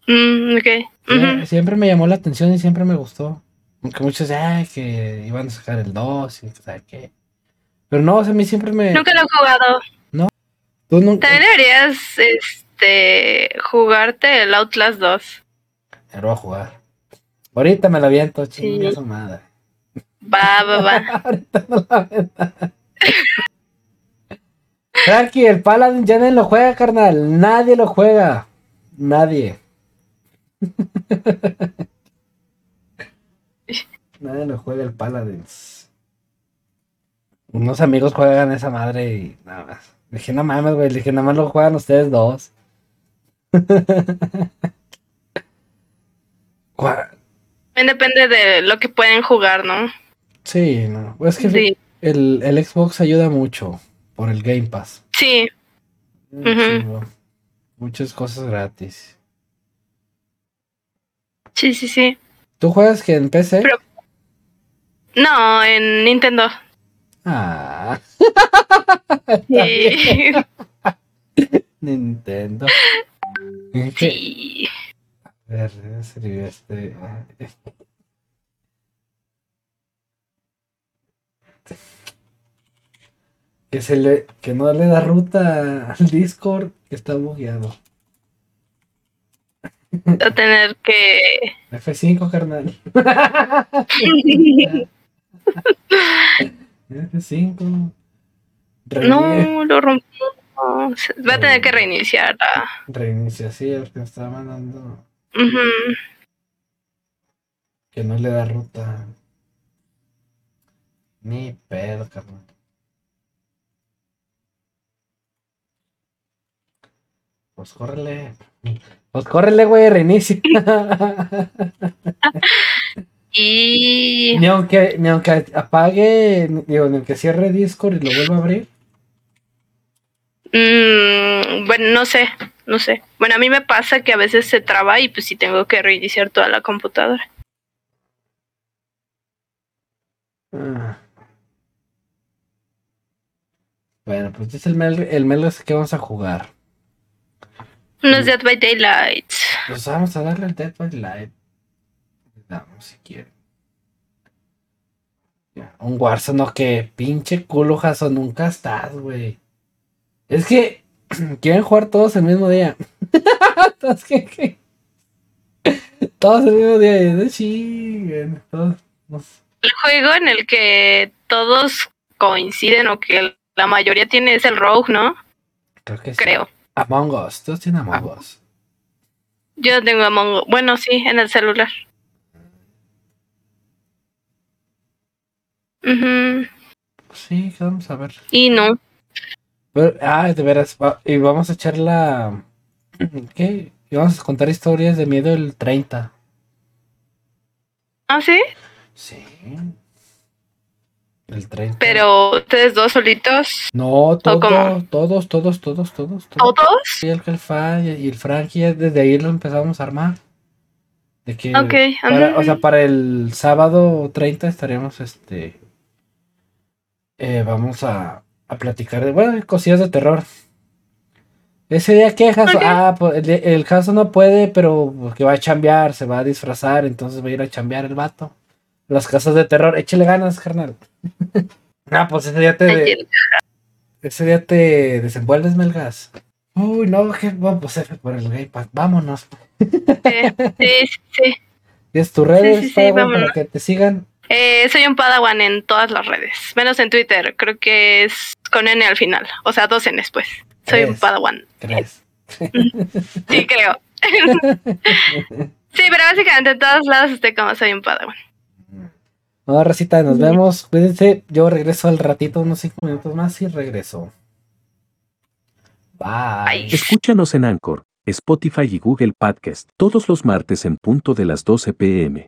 Speaker 2: Mm, ok.
Speaker 1: Sie-
Speaker 2: Ujú.
Speaker 1: Siempre me llamó la atención y siempre me gustó. Aunque muchos, ay, que iban a sacar el 2 y que sabe qué. Pero no, o sea, a mí siempre me.
Speaker 2: Nunca lo he jugado.
Speaker 1: Tú nunca.
Speaker 2: También deberías este, jugarte el Outlast 2.
Speaker 1: Ya lo voy a jugar. Ahorita me la aviento,
Speaker 2: Sí.
Speaker 1: chinga su madre.
Speaker 2: Va, va, va. [LAUGHS]
Speaker 1: Ahorita me la aviento. Frankie, el Paladin ya nadie lo juega, carnal. Nadie lo juega. Nadie. [LAUGHS] Nadie lo juega el Paladins. Unos amigos juegan esa madre y nada más. Le dije, no mames, güey. Le dije, nada más lo juegan ustedes dos. [LAUGHS] Gua-
Speaker 2: Depende de lo que pueden jugar, ¿no?
Speaker 1: sí, no. Es que
Speaker 2: Sí,
Speaker 1: el, el Xbox ayuda mucho por el Game Pass.
Speaker 2: sí.
Speaker 1: Chingo. Muchas cosas gratis.
Speaker 2: Sí, sí, sí.
Speaker 1: ¿Tú juegas que en PC?
Speaker 2: Pero- No, en Nintendo.
Speaker 1: Ah,
Speaker 2: Sí. [LAUGHS]
Speaker 1: Nintendo.
Speaker 2: Sí.
Speaker 1: Ver, debe ser este. Que se le, que no le da ruta al Discord, que está bugueado.
Speaker 2: A tener que.
Speaker 1: F5, carnal. F5. Reinicia,
Speaker 2: No, lo rompí. Va a tener que reiniciar. la-
Speaker 1: reinicia, sí, porque me estaba mandando
Speaker 2: Ujú.
Speaker 1: que no le da ruta. Ni pedo, carnal. Pues córrele. Pues córrele, güey, reinicia. [LAUGHS]
Speaker 2: Y.
Speaker 1: ni aunque, ni aunque apague, ni- digo, ni aunque cierre Discord y lo vuelva a abrir.
Speaker 2: mm, bueno, no sé. No sé. Bueno, a mí me pasa que a veces se traba y pues sí tengo que reiniciar toda la computadora.
Speaker 1: Ah. Bueno, pues es el Mel, el Melgas que vamos a jugar.
Speaker 2: Unos Dead by Daylight.
Speaker 1: Pues vamos a darle el Dead by Light. Le Damos si quieren. Un Warzone, no, que pinche culo, Jason, nunca estás, güey. Es que [CLEARS THROAT] quieren jugar todos el mismo día. [LAUGHS] todos, el mismo día. no chinguen.
Speaker 2: El juego en el que todos coinciden o que la mayoría tiene es el Rogue, ¿no?
Speaker 1: Creo que sí.
Speaker 2: Creo.
Speaker 1: Among Us, todos tienen Among Us.
Speaker 2: Yo tengo Among Us. Bueno, sí, en el celular. Ujú.
Speaker 1: Sí, ¿qué vamos a ver.
Speaker 2: Y no.
Speaker 1: Pero- ah, de veras, va- y vamos a echar la... [CLEARS THROAT] ¿Qué? Y vamos a contar historias de miedo el 30.
Speaker 2: ¿Ah, sí?
Speaker 1: Sí. El 30.
Speaker 2: Pero ustedes dos solitos.
Speaker 1: No, todo, todos, todos, todos, todos, todos.
Speaker 2: ¿Todos?
Speaker 1: Sí, el Kelfa y el Frankie, desde ahí lo empezamos a armar. De que
Speaker 2: Ok.
Speaker 1: para-
Speaker 2: ujú.
Speaker 1: o sea, para el sábado 30 estaremos, este, eh, vamos a, a platicar de, bueno, de cosillas de terror. Ese día que Jaso,
Speaker 2: Ok.
Speaker 1: ah, pues el, el no puede, pero que va a chambear, se va a disfrazar, entonces va a ir a chambear el vato. Las casas de terror, échale ganas, carnal. [LAUGHS] ah, pues ese día te,
Speaker 2: Ayer.
Speaker 1: ese día te desenvuelves, Melgas. Uy, no, que vamos pues, F por el Game Pass, vámonos.
Speaker 2: Sí, sí, sí. [LAUGHS]
Speaker 1: Y es tu redes,
Speaker 2: sí, sí, vámonos.
Speaker 1: para que te sigan.
Speaker 2: Eh, soy un Padawan en todas las redes, menos en Twitter. Creo que es con N al final, o sea, dos Ns pues. Soy un
Speaker 1: Tres.
Speaker 2: Padawan.
Speaker 1: ¿Crees?
Speaker 2: Sí, creo. sí, pero básicamente en todos lados estoy como soy un Padawan.
Speaker 1: No, Racita, nos vemos. Cuídense. Yo regreso al ratito, unos cinco minutos más y regreso. Bye.
Speaker 2: Bye.
Speaker 5: Escúchanos en Anchor, Spotify y Google Podcast todos los martes en punto de las 12 pm.